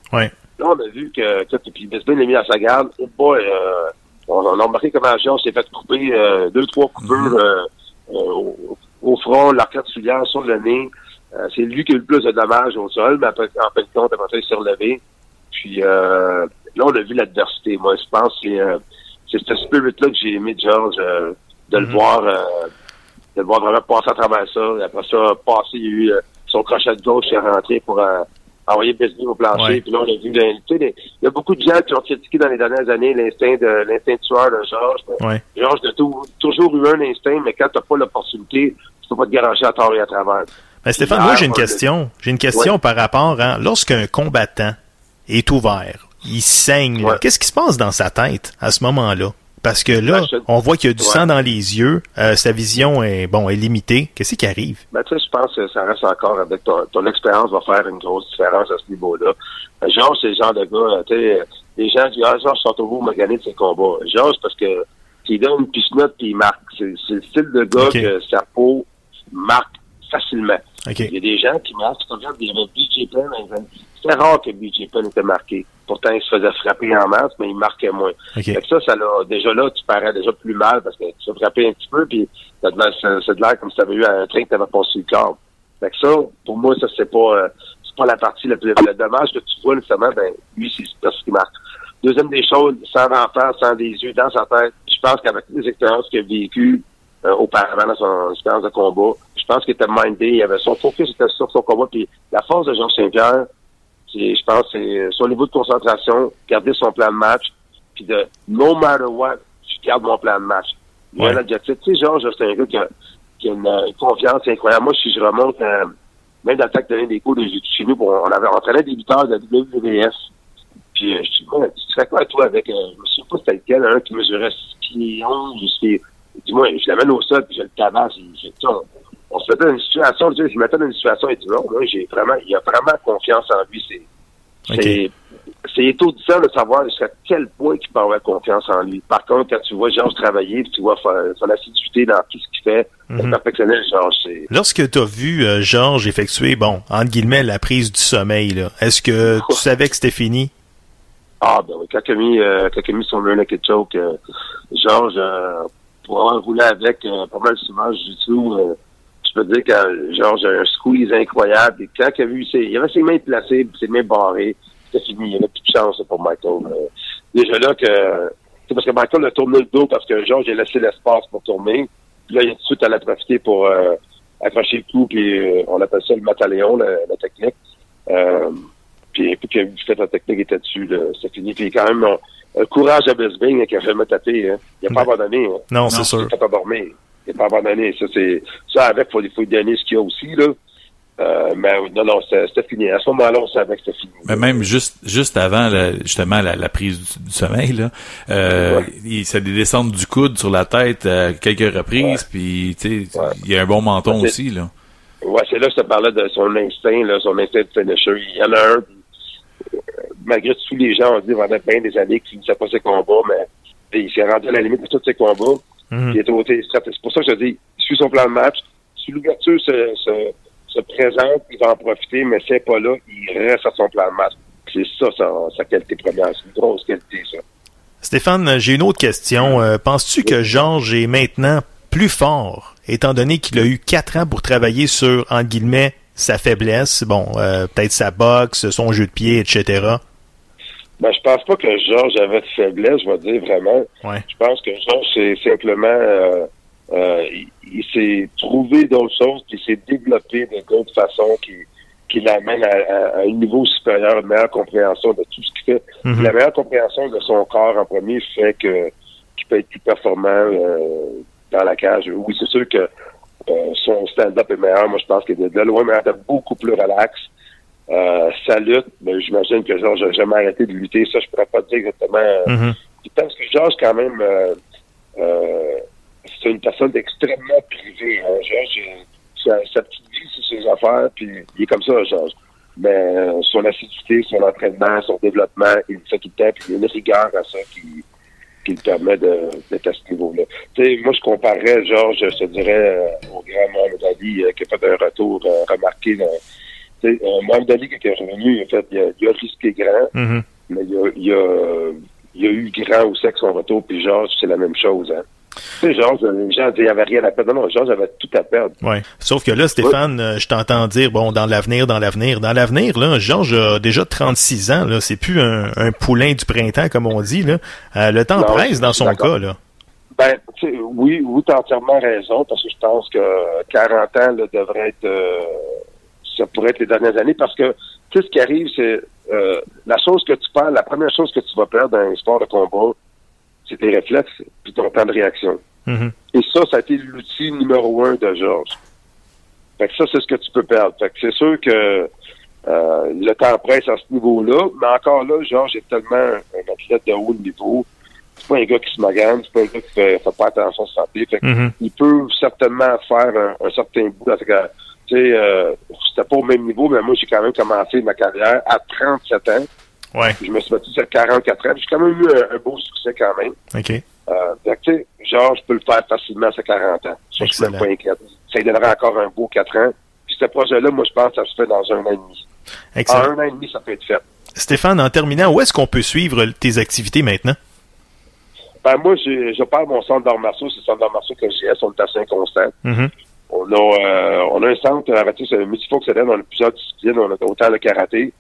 là, on a vu que, que puis l'a mis à sa garde. Et boy, euh, on, on a remarqué comment Georges s'est fait couper euh, deux, trois coupures euh, euh, au, au front, l'arcade filière sur le nez. C'est lui qui a eu le plus de dommages au sol, mais après, en fin de compte, après ça, il s'est relevé. Puis euh, là, on a vu l'adversité. Moi, je pense que c'est, euh, c'est ce spirit-là que j'ai aimé de George, euh, de le Mhm. voir euh, de le voir vraiment passer à travers ça. Après ça, passer, il y a eu euh, son crochet de gauche qui est rentré pour euh, envoyer Bisbee au plancher. Ouais. Puis là, on a vu, il y a beaucoup de gens qui ont critiqué dans les dernières années l'instinct de l'instinct tueur de Georges. Ouais. Georges a tou- toujours eu un instinct, mais quand t'as pas l'opportunité, tu peux pas te garantir à tort et à travers. Ben, Stéphane, moi j'ai une question. J'ai une question Ouais. par rapport à lorsqu'un combattant est ouvert, il saigne, là, Ouais. qu'est-ce qui se passe dans sa tête à ce moment-là? Parce que là, Ben, on voit qu'il y a du Ouais. sang dans les yeux, euh, sa vision est bon est limitée. Qu'est-ce qui arrive? Ben, tu sais, je pense que ça reste encore avec ton, ton expérience va faire une grosse différence à ce niveau-là. Euh, Georges, c'est le genre de gars, tu sais, les gens disent, ah, Georges Châteauroux m'a gagné de ses combats. Georges, parce que il donne une piscinote puis il marque. C'est le style de gars que sa peau marque facilement. OK. Il y a des gens qui marquent, tu regardes, il y avait BJ Penn, c'était rare que BJ Penn était marqué. Pourtant, il se faisait frapper en masse, mais il marquait moins. OK. Fait que ça, ça l'a, déjà là, tu parais déjà plus mal parce que tu te frappé un petit peu, puis ça ça- te l'air comme si tu avais eu un train que tu avais passé le corps. Fait que ça, pour moi, ça, c'est pas, euh, c'est pas la partie la plus, le dommage que tu vois, nécessairement, ben, lui, c'est c'est ce qui marque. Deuxième des choses, sans enfant, sans des yeux dans sa tête, je pense qu'avec les expériences qu'il a vécues euh, auparavant dans son expérience de combat, pense qu'il était mindé, il avait son focus était sur son combat, puis la force de Jean Saint-Pierre, c'est, je pense, c'est son niveau de concentration, garder son plan de match, puis de no matter what, je garde mon plan de match. Il a Ouais. objectif. Tu sais, Georges, c'est un gars qui a, qui a une, euh, une confiance incroyable. Moi, si je remonte, euh, même dans le temps que des cours de chez nous, on avait entraîné des lutteurs de la WWF. Puis, euh, je dis, moi, tu fais quoi, toi, avec, euh, je souviens pas c'était lequel, un qui mesurait 6 pieds 11, je sais, dis-moi, je l'amène au sol, puis je le tabasse, fait ça. On se mettait dans une situation, je me mettais dans une situation, et non, j'ai vraiment, il a vraiment confiance en lui, c'est, OK. c'est, c'est étourdissant de savoir jusqu'à quel point il peut avoir confiance en lui. Par contre, quand tu vois Georges travailler, puis tu vois son, assiduité dans tout ce qu'il fait, le Mhm. perfectionnel, Georges, c'est, Lorsque tu as vu euh, Georges effectuer, bon, entre guillemets, la prise du sommeil, là, est-ce que tu savais que c'était fini? Ah, ben oui, quand il a mis, euh, quand il a mis son rear naked choke, euh, Georges, euh, pour avoir roulé avec pas mal souvent du tout, euh, je peux dire que Georges a un squeeze incroyable. Et quand il a vu, ses, il avait ses mains placées, puis ses mains barrées, c'était fini. Il n'y avait plus de chance pour Michael. Euh, déjà là que, c'est parce que Michael a tourné le dos parce que Georges a laissé l'espace pour tourner. Puis là, il a tout de suite allé profiter pour euh, accrocher le coup, puis euh, on appelle ça le mataléon, la, la technique. Euh, puis, puis que fait la technique était dessus, c'est fini. Puis quand même, un, un courage à Bisbing qui a fait me taper. Hein. Il n'a pas abandonné. Hein. Non, c'est sûr. Il n'a pas dormir. N'a pas abandonné. Ça, c'est, ça avec, il faut, faut lui donner ce qu'il y a aussi, là. Euh, mais non, non, c'était fini. À ce moment-là, on savait que c'était fini. Mais même juste juste avant la- justement la, la prise du, du sommeil là, euh, Ouais. il c'est des descentes du coude sur la tête à quelques reprises, puis tu sais, Ouais. il y a un bon menton aussi là. Ouais, c'est là que je te parlais de son instinct, là, son instinct de finisher. Il y en a un, euh, malgré tous les gens, on dit pendant bien des années qu'il ne sait pas ses combats, mais il s'est rendu à la limite de tous ses combats. Mhm. C'est pour ça que je dis, il suit son plan de match. Si l'ouverture se, se, se présente, il va en profiter, mais n'est pas là, il reste à son plan de match. C'est ça, sa, sa qualité première. C'est une grosse qualité, ça. Stéphane, j'ai une autre question. Euh, Penses-tu que Georges est maintenant plus fort, étant donné qu'il a eu quatre ans pour travailler sur, entre guillemets, sa faiblesse, bon, euh, peut-être sa boxe, son jeu de pied, etc. Ben, je pense pas que Georges avait de faiblesse, je vais dire vraiment. Ouais. Je pense que Georges, c'est simplement, euh, euh, il, il s'est trouvé d'autres choses, puis il s'est développé de d'autres façons qui, qui l'amènent à, à- à un niveau supérieur, une meilleure compréhension de tout ce qu'il fait. Mhm. La meilleure compréhension de son corps en premier fait que qu'il peut être plus performant euh, dans la cage. Oui, c'est sûr que euh, son stand-up est meilleur. Moi, je pense qu'il est de loin meilleur, beaucoup plus relax. Euh, sa lutte, ben, j'imagine que Georges n'a jamais arrêté de lutter. Ça, je pourrais pas te dire exactement. Mhm. je pense que Georges, quand même, euh, euh, c'est une personne extrêmement privée. Hein. Georges, sa, sa petite vie, c'est ses affaires, puis il est comme ça, Georges. Mais euh, son assiduité, son entraînement, son développement, il fait tout le temps, puis il y a une rigueur à ça qui, qui le permet de- d'être à ce niveau-là. Tu sais, moi, je comparerais Georges, je te dirais, euh, au grand Mohamed Ali, euh, qui a fait un retour remarqué. Dans, sais, euh, Mohamed Ali, qui est revenu, il a, fait, il a, il a risqué grand, Mhm. mais il y a, il a, il a eu grand aussi avec son retour, puis Georges, c'est la même chose. Hein. Tu sais, Georges, les gens disaient, il avait rien à perdre. Non, non, Georges avait tout à perdre. Ouais. Sauf que là, Stéphane, euh, je t'entends dire, bon, dans l'avenir, dans l'avenir. Dans l'avenir, là, Georges a déjà 36 ans, là. C'est plus un, un poulain du printemps, comme on dit, là. Euh, le temps Non, presse dans son cas, là. Ben, oui, oui, tu as entièrement raison, parce que je pense que 40 ans là, devrait être euh, ça pourrait être les dernières années, parce que tu sais, ce qui arrive, c'est euh, la chose que tu perds, la première chose que tu vas perdre dans un sport de combat, c'est tes réflexes puis ton temps de réaction. Mhm. Et ça, ça a été l'outil numéro un de Georges. Fait que ça, c'est ce que tu peux perdre. Fait que c'est sûr que euh, le temps presse à ce niveau-là, mais encore là, Georges est tellement un, athlète de haut niveau. C'est pas un gars qui se magane, c'est pas un gars qui fait, fait pas attention à sa santé. Fait que Mhm. il peut certainement faire un, un certain bout. Tu sais, euh, c'était pas au même niveau, mais moi, j'ai quand même commencé ma carrière à 37 ans. Ouais. Je me suis battu à 44 ans. J'ai quand même eu un, un beau succès quand même. OK. Euh, fait que, tu sais, Georges peut le faire facilement à ses 40 ans. Ça, je suis même pas inquiète. Ça lui donnerait encore un beau 4 ans. Puis ce projet-là, moi, je pense que ça se fait dans un an et demi. Excellent. En un an et demi, ça peut être fait. Stéphane, en terminant, où est-ce qu'on peut suivre tes activités maintenant? Ben, moi, j'ai- je perds mon centre d'arts martiaux, c'est le centre d'arts martiaux que j'ai, on est à Saint-Constant. Mhm. On a, euh, on a un centre athlétique multifonctionnel, on a plusieurs disciplines, on a autant le karaté,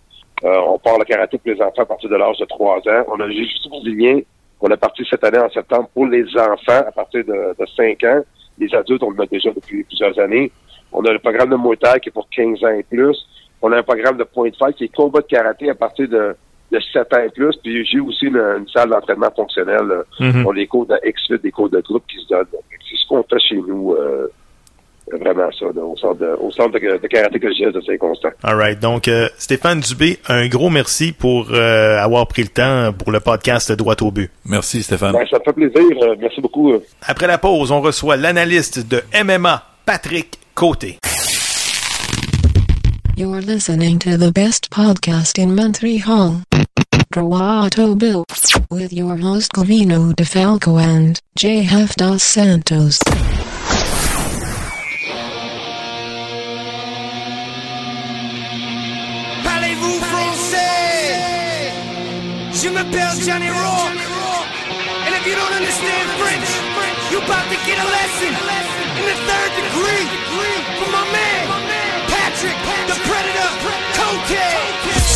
euh, on part le karaté pour les enfants à partir de l'âge de 3 ans. On a le jiu-jitsu brésilien, on a parti cette année en septembre pour les enfants à partir de, de 5 ans. Les adultes, on le met déjà depuis plusieurs années. On a le programme de Muay Thai qui est pour 15 ans et plus. On a un programme de point de fight qui est combat de karaté à partir de, de 7 ans et plus. Puis j'ai aussi une, une salle d'entraînement fonctionnel Mhm. pour les cours de X-Fit, des cours de groupe qui se donnent. C'est ce qu'on fait chez nous, euh, vraiment ça, là, au centre de, au centre de, de karaté que j'ai de Saint-Constant. All right. Donc, euh, Stéphane Dubé, un gros merci pour euh, avoir pris le temps pour le podcast Droit au but. Merci, Stéphane. Ben, ça me fait plaisir. Euh, merci beaucoup. Après la pause, on reçoit l'analyste de MMA, Patrick Côté. You're listening to the best podcast in Montreal. Droito Bill. With your host Covino DeFalco and J.F. Dos Santos. Je m'appelle Johnny Rock. And if you don't understand French, you're about to get a lesson in the third degree from my man,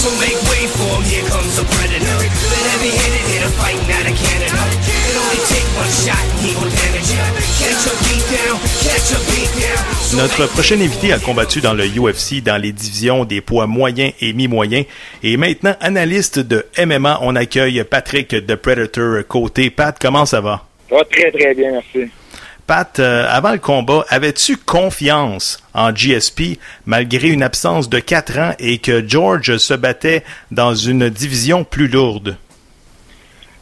So make way for him, here comes the predator. The heavy-handed hitter fighting out of Canada. It only take one shot and he will damage you. Catch a beat down, catch a beat down. Notre prochain invité a combattu dans le UFC dans les divisions des poids moyens et mi-moyens. Et maintenant, analyste de MMA, on accueille Patrick de Predator Côté. Pat, comment ça va? Ça va très très bien, merci. Pat, euh, avant le combat, avais-tu confiance en GSP malgré une absence de 4 ans et que George se battait dans une division plus lourde?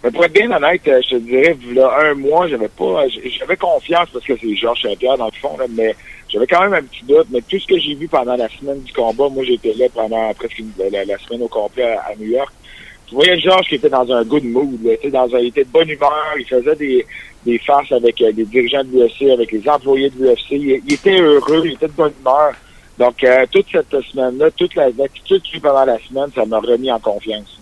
Mais pour être bien honnête, euh, je te dirais, un mois, j'avais pas, j'avais confiance parce que c'est Georges Saint-Pierre dans le fond, là, mais j'avais quand même un petit doute. Mais tout ce que j'ai vu pendant la semaine du combat, moi j'étais là pendant presque la, semaine au complet à New York. Tu voyais Georges qui était dans un good mood, là, dans un, il était de bonne humeur, il faisait des, des farces avec euh, les dirigeants de l'UFC, avec les employés de l'UFC. Il, il était heureux, il était de bonne humeur. Donc, euh, toute cette semaine-là, toute la- l'attitude qu'il a eu pendant la semaine, ça m'a remis en confiance.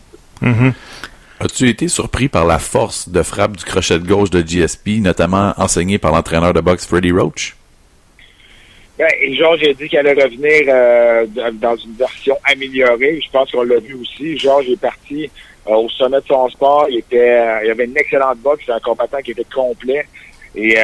As-tu été surpris par la force de frappe du crochet de gauche de GSP, notamment enseigné par l'entraîneur de boxe Freddie Roach? Et Georges a dit qu'elle allait revenir euh, dans une version améliorée. Je pense qu'on l'a vu aussi. Georges est parti euh, au sommet de son sport. Il était, euh, il avait une excellente boxe. C'est un combattant qui était complet. Et euh,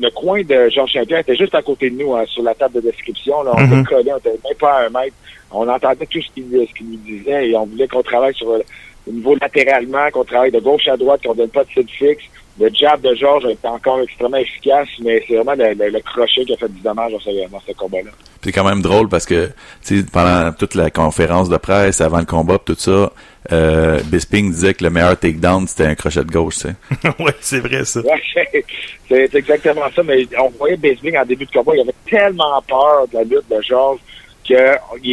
le coin de Georges Saint-Pierre était juste à côté de nous, hein, sur la table de description. Là, on Mhm. était collés, on était même pas à un mètre. On entendait tout ce qu'il nous disait et on voulait qu'on travaille sur le, au niveau latéralement, qu'on travaille de gauche à droite, qu'on donne pas de site fixe. Le jab de Georges est encore extrêmement efficace, mais c'est vraiment le, le- le crochet qui a fait du dommage dans ce, dans ce combat-là. C'est quand même drôle parce que tu sais, pendant toute la conférence de presse, avant le combat, pis tout ça, euh, Bisping disait que le meilleur takedown, c'était un crochet de gauche. tu sais. ouais, c'est vrai ça. Ouais, c'est- c'est exactement ça, mais on voyait Bisping en début de combat, il avait tellement peur de la lutte de Georges qu'il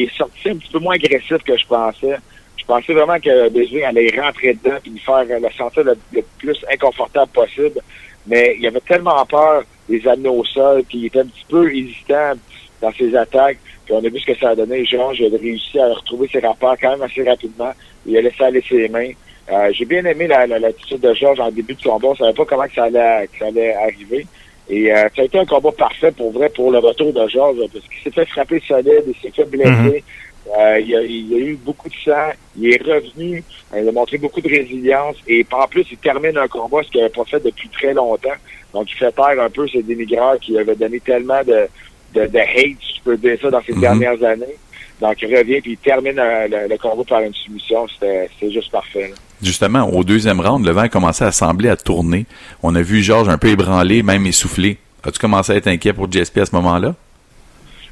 est sorti un petit peu moins agressif que je pensais. Je pensais vraiment que Bisping allait rentrer dedans et lui faire le sentir le, plus inconfortable possible. Mais il avait tellement peur des anneaux au sol, puis il était un petit peu hésitant dans ses attaques. Puis on a vu ce que ça a donné. Georges a réussi à retrouver ses rapports quand même assez rapidement. Il a laissé aller ses mains. Euh, J'ai bien aimé la- la- l'attitude de Georges en début de combat. On savait pas comment que ça allait, que ça allait arriver. Et euh, ça a été un combat parfait pour vrai pour le retour de Georges, parce qu'il s'est fait frapper solide, il s'est fait blesser. Euh, il, a, il a eu beaucoup de sang, il est revenu, euh, il a montré beaucoup de résilience et en plus il termine un combat ce qu'il n'avait pas fait depuis très longtemps. Donc il fait taire un peu ces dénigreurs qui avaient donné tellement de, de, de hate, si je peux dire ça, dans ces Mhm. dernières années. Donc il revient puis il termine euh, le, le combat par une soumission. C'était juste parfait. là. Justement, au deuxième round, le vent a commencé à sembler à tourner. On a vu Georges un peu ébranlé, même essoufflé. As-tu commencé à être inquiet pour GSP à ce moment-là?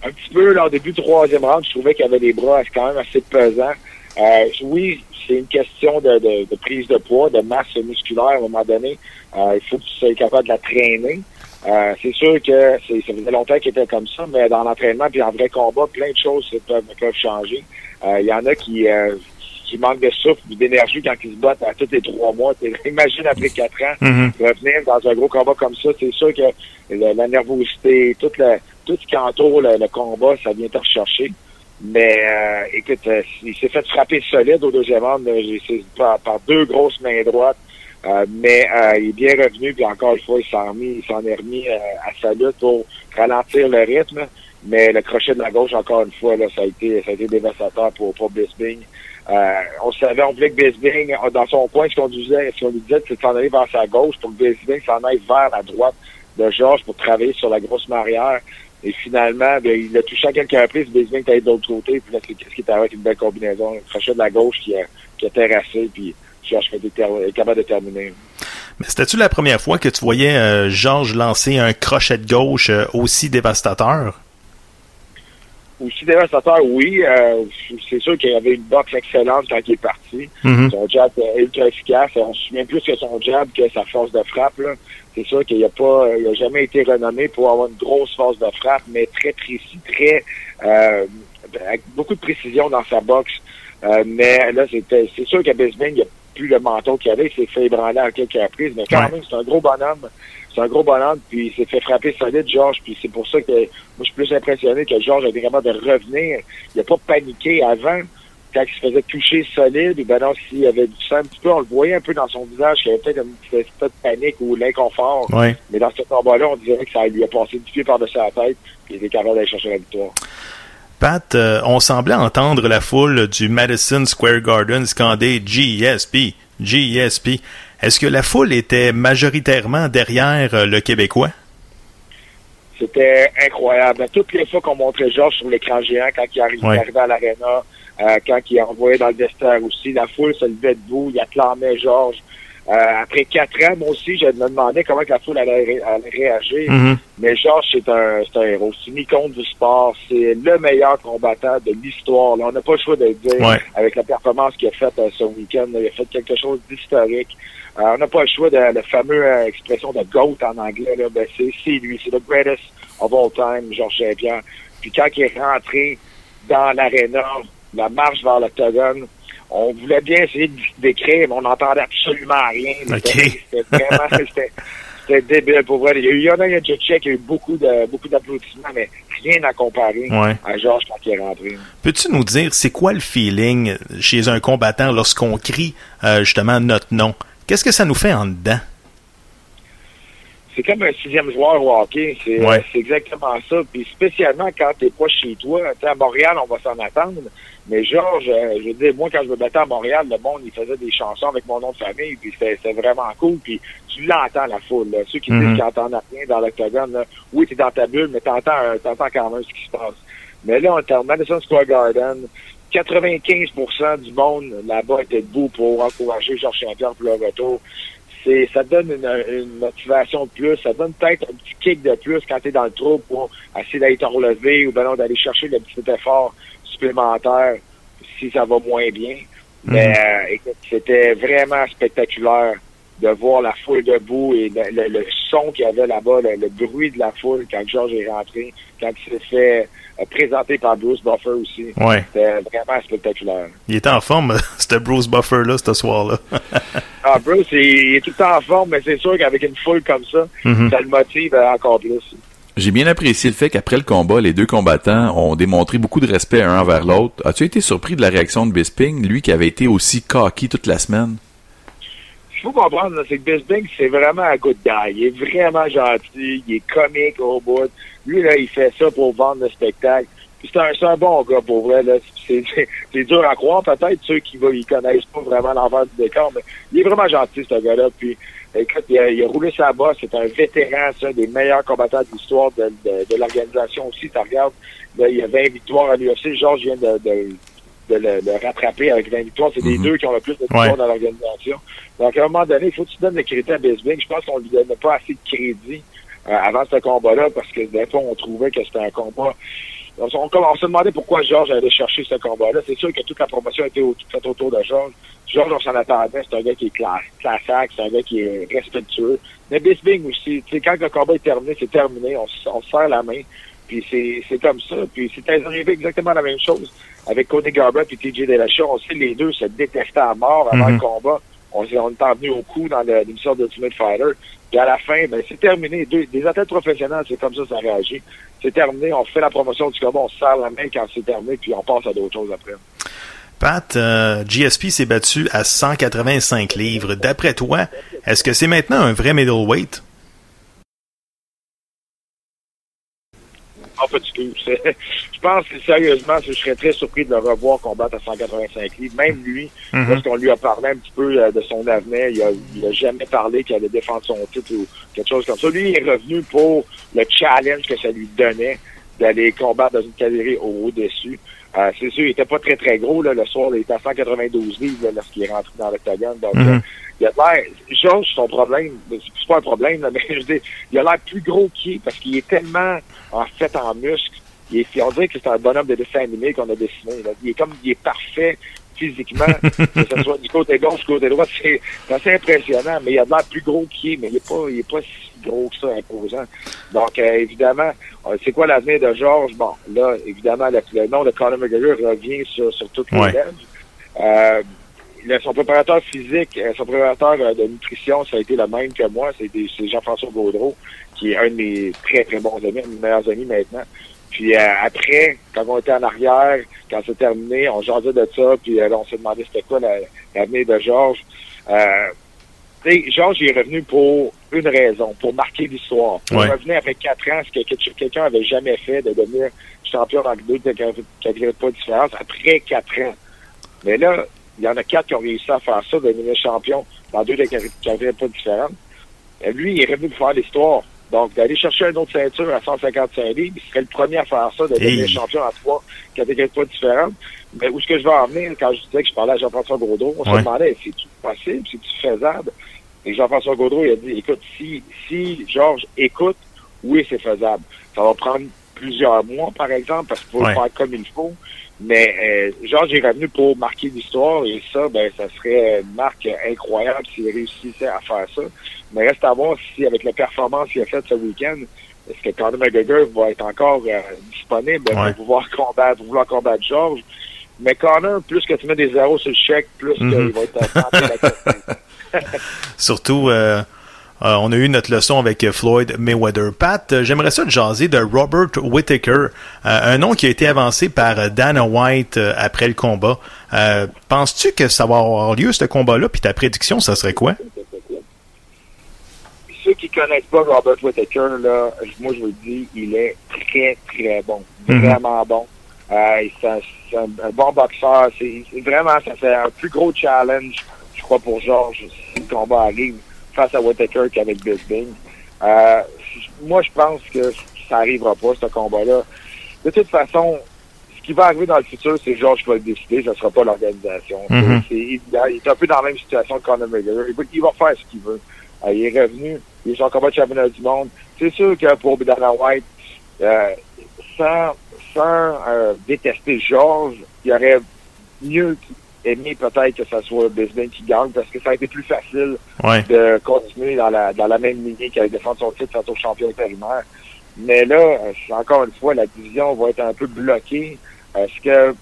Un petit peu là, au début du troisième round, je trouvais qu'il avait des bras quand même assez pesants. Euh, oui, c'est une question de, de, de prise de poids, de masse musculaire à un moment donné. Euh, il faut que tu sois capable de la traîner. Euh, c'est sûr que c'est, ça faisait longtemps qu'il était comme ça, mais dans l'entraînement puis en vrai combat, plein de choses peuvent, peuvent changer. Euh, Il y en a qui, euh, qui manquent de souffle ou d'énergie quand ils se battent à tous les trois mois. Imagine après quatre ans Mhm. revenir dans un gros combat comme ça, c'est sûr que le- la nervosité, toute la, tout ce qui entoure le, combat, ça vient te rechercher. Mais euh, écoute, euh, il s'est fait frapper solide au deuxième round par, deux grosses mains droites. Euh, mais euh, il est bien revenu, puis encore une fois, il s'en remis, il s'en est remis euh, à sa lutte pour ralentir le rythme. Mais le crochet de la gauche, encore une fois, là, ça a été ça a été dévastateur pour, pour Bisping. Euh, on savait, on voulait que Bisping, euh, dans son coin, ce qu'on disait, ce qu'on lui disait, c'est de s'en aller vers sa gauche pour que Bisping s'en aille vers la droite de Georges pour travailler sur la grosse marrière. Et finalement, ben, il a touché à quelques reprises, Bisping était de l'autre côté, puis là, qu'est-ce qui est arrivé avec une belle combinaison, le crochet de la gauche qui a, qui a terrassé, puis Georges était ter- capable de terminer. Mais c'était-tu la première fois que tu voyais euh, Georges lancer un crochet de gauche euh, aussi dévastateur? Aussi dévastateur, oui. Euh, c'est sûr qu'il y avait une boxe excellente quand il est parti. Mhm. Son jab est ultra efficace. On se souvient plus que son jab que sa force de frappe. C'est sûr qu'il a pas, il a jamais été renommé pour avoir une grosse force de frappe, mais très précis, très euh, avec beaucoup de précision dans sa boxe. Euh, mais là, c'était, c'est sûr qu'à Bisbing, il n'y a plus le menton qu'il avait. Il s'est fait ébranler à quelques reprises, mais quand Ouais. même, c'est un gros bonhomme. C'est un gros bonhomme, puis il s'est fait frapper solide, Georges. Puis c'est pour ça que moi, je suis plus impressionné que Georges a été capable de revenir. Il n'a pas paniqué avant quand il se faisait toucher solide, ou ben non, s'il avait du sang un petit peu, on le voyait un peu dans son visage qu'il y avait peut-être un petit peu de panique ou l'inconfort. Ouais. Mais dans ce combat-là, on dirait que ça lui a passé du pied par-dessus la tête, puis il était capable d'aller chercher la victoire. Pat, euh, on semblait entendre la foule du Madison Square Garden scander GSP, GSP. Est-ce que la foule était majoritairement derrière euh, le Québécois? C'était incroyable. Toutes les fois qu'on montrait Georges sur l'écran géant, quand il arrivait, Ouais. arrivait à l'aréna, euh, quand il envoyait dans le vestiaire aussi, la foule se levait debout, il acclamait Georges. Euh, après quatre ans, moi aussi, je me demandais comment que la foule allait, ré- allait réagir. Mhm. Mais Georges, c'est un, c'est un héros. C'est une icône du sport. C'est le meilleur combattant de l'histoire. On n'a pas le choix de le dire Ouais. avec la performance qu'il a faite euh, ce week-end. Il a fait quelque chose d'historique. Euh, on n'a pas le choix de la fameuse euh, expression de GOAT en anglais. Là. Ben, c'est, c'est lui. C'est le greatest of all time, Georges Saint-Pierre. Puis quand il est rentré dans l'aréna, la marche vers l'octogone, on voulait bien essayer décrire, mais on n'entendait absolument rien. C'était, vraiment... C'était, c'était débile pour vrai. Il y a eu Yana Jacek, il y a eu beaucoup de beaucoup d'applaudissements, mais rien à comparer Ouais. à Georges quand il est rentré. Peux-tu nous dire c'est quoi le feeling chez un combattant lorsqu'on crie euh, justement notre nom? Qu'est-ce que ça nous fait en dedans? C'est comme un sixième joueur au hockey. C'est Ouais. exactement ça. Puis spécialement quand t'es pas chez toi. Tu sais, à Montréal, on va s'en attendre. Mais Georges, euh, je veux dire, moi, quand je me battais à Montréal, le monde, il faisait des chansons avec mon nom de famille. Puis c'était vraiment cool. Puis tu l'entends, la foule. Là. Ceux qui Mhm. disent qu'ils n'entendent rien dans l'octogone, oui, t'es dans ta bulle, mais t'entends un- t'entends quand même ce qui se passe. Mais là, on est en Madison Square Garden. 95% du monde là-bas était debout pour encourager Georges Saint-Pierre pour le retour. C'est, ça te donne une, une motivation de plus, ça te donne peut-être un petit kick de plus quand tu es dans le trou pour essayer d'aller te relever ou ben non, d'aller chercher le petit effort supplémentaire si ça va moins bien. Mais euh, écoute, c'était vraiment spectaculaire de voir la foule debout et le, le- le son qu'il y avait là-bas, le, le bruit de la foule quand Georges est rentré, quand il s'est fait euh, présenter par Bruce Buffer aussi. Ouais. C'était vraiment spectaculaire. Il était en forme, c'était Bruce Buffer-là, ce soir-là. Ah, Bruce, il, il est tout le temps en forme, mais c'est sûr qu'avec une foule comme ça, Mhm. ça le motive euh, encore plus. J'ai bien apprécié le fait qu'après le combat, les deux combattants ont démontré beaucoup de respect un envers l'autre. As-tu été surpris de la réaction de Bisping, lui qui avait été aussi cocky toute la semaine? Il faut comprendre, c'est que Bisbing, c'est vraiment un good guy. Il est vraiment gentil, il est comique au bout. Lui, là, il fait ça pour vendre le spectacle. Puis c'est un, un bon gars, pour vrai. C'est, dur à croire, peut-être, ceux qui ne connaissent pas vraiment l'envers du décor, mais il est vraiment gentil, ce gars-là. Puis, écoute, il a, roulé sa bosse. C'est un vétéran, c'est un des meilleurs combattants de l'histoire de, de, l'organisation aussi. Tu regardes, il y a 20 victoires à l'UFC. Georges vient de, de le, le rattraper avec 20 victoires. C'est les Mhm. deux qui ont le plus de victoires Ouais. dans l'organisation. Donc, à un moment donné, il faut que tu donnes le crédit à Bisbing. Je pense qu'on lui donnait pas assez de crédit euh, avant ce combat-là parce que des fois, on trouvait que c'était un combat. On, on- se demandait pourquoi Georges allait chercher ce combat-là. C'est sûr que toute la promotion était au- faite autour de Georges. Georges, on s'en attendait. C'est un gars qui est classe, c'est un gars qui est respectueux. Mais Bisbing aussi, tu sais, quand le combat est terminé, c'est terminé. On, se- on se serre la main. Puis c'est c'est comme ça. Puis c'est arrivé exactement la même chose avec Cody Garbrandt et TJ Dillashaw. On sait les deux se détestaient à mort avant Mhm. le combat. On, s'est- on est venu au coup dans l'émission d'Ultimate Fighter. Puis à la fin, ben, c'est terminé. Deux, des athlètes professionnels, c'est comme ça ça réagit. C'est terminé, on fait la promotion du combat, on se serre la main quand c'est terminé, puis on passe à d'autres choses après. Pat, euh, GSP s'est battu à 185 livres. D'après toi, est-ce que c'est maintenant un vrai middleweight? Tout. C'est- Je pense que sérieusement, je serais très surpris de le revoir combattre à 185 livres. Même lui, Mhm. lorsqu'on lui a parlé un petit peu euh, de son avenir, il a, il a jamais parlé qu'il allait défendre son titre ou quelque chose comme ça. Lui, il est revenu pour le challenge que ça lui donnait d'aller combattre dans une catégorie au-dessus. Euh, c'est sûr, il était pas très très gros là, le soir, il était à 192 livres là, lorsqu'il est rentré dans l'octogone. Donc, Mhm. euh, il a l'air, Georges, son problème, c'est pas un problème, là, mais je veux dire, il a l'air plus gros qu'il est parce qu'il est tellement en fait en muscle. Il est, on dirait que c'est un bonhomme de dessin animé qu'on a dessiné. Là. Il est comme, il est parfait physiquement, que ce soit du côté gauche, du côté droit, c'est c'est assez impressionnant, mais il a l'air plus gros qu'il est, mais il est pas, il est pas si gros que ça, imposant. Donc, euh, évidemment, euh, c'est quoi l'avenir de Georges? Bon, là, évidemment, le, le nom de Conor McGregor revient sur, sur toutes les Ouais. lèvres. Euh, le- son préparateur physique, euh, son préparateur euh, de nutrition, ça a été le même que moi. C'est Jean-François Gaudreau, qui est un de mes très, très bons amis, un de mes meilleurs amis maintenant. Puis euh, après, quand on était en arrière, quand c'est terminé, on jasait de ça, puis euh, là, on s'est demandé c'était quoi la- l'avenir de Georges. Euh, Georges il est revenu pour une raison, pour marquer l'histoire. Il Ouais. revenait après quatre ans, ce que que- quelqu'un avait jamais fait, de devenir champion dans deux catégories de poids différentes, après quatre ans. Mais là, il y en a quatre qui ont réussi à faire ça, de devenir champion dans deux catégories pas différentes. Et lui, il est revenu pour faire l'histoire. Donc, d'aller chercher une autre ceinture à 155 livres, il serait le premier à faire ça, de devenir Hey. champion en trois catégories pas différentes. Mais où est-ce que je vais en venir? Quand je disais que je parlais à Jean-François Gaudreau? On se demandait, c'est-tu possible? C'est-tu faisable? Et Jean-François Gaudreau, il a dit, écoute, si, si Georges écoute, oui, c'est faisable. Ça va prendre plusieurs mois, par exemple, parce qu'il faut Ouais. le faire comme il faut. Mais euh, Georges est revenu pour marquer l'histoire et ça, ben, ça serait une marque incroyable s'il réussissait à faire ça. Mais reste à voir si, avec la performance qu'il a faite ce week-end, est-ce que Conor McGregor va être encore euh, disponible Ouais. pour pouvoir combattre, pour vouloir combattre Georges. Mais Conor, plus que tu mets des zéros sur le chèque, plus Mhm. qu'il va être tenté d'accepter. Surtout, euh, euh, on a eu notre leçon avec Floyd Mayweather. Pat, euh, j'aimerais ça te jaser de Robert Whittaker, euh, un nom qui a été avancé par Dana White euh, après le combat. Penses-tu que ça va avoir lieu, ce combat-là? Puis ta prédiction, ça serait quoi? ceux qui connaissent pas Robert Whittaker, là, moi je vous le dis, il est très très bon, Mhm. vraiment bon. C'est un, un- bon boxeur. C'est c'est vraiment, ça fait un plus gros challenge, je crois, pour Georges si le combat arrive face à Whittaker qu'avec Bisbing. Euh, moi, je pense que ça arrivera pas ce combat-là. De toute façon, ce qui va arriver dans le futur, c'est Georges qui va le décider, ce sera pas l'organisation. Évident. Il est un peu dans la même situation que Conor McGregor. Il va, il va faire ce qu'il veut. Euh, il est revenu, il est son combat de championnat du monde. C'est sûr que pour Dana White, euh, sans, sans détester Georges, il aurait mieux aimé peut-être que ce soit Bisbing qui gagne parce que ça a été plus facile Ouais. de continuer dans la, dans la même lignée qu'avec défendre son titre face au champion intérimaire. Mais là, encore une fois, la division va être un peu bloquée. Est-ce que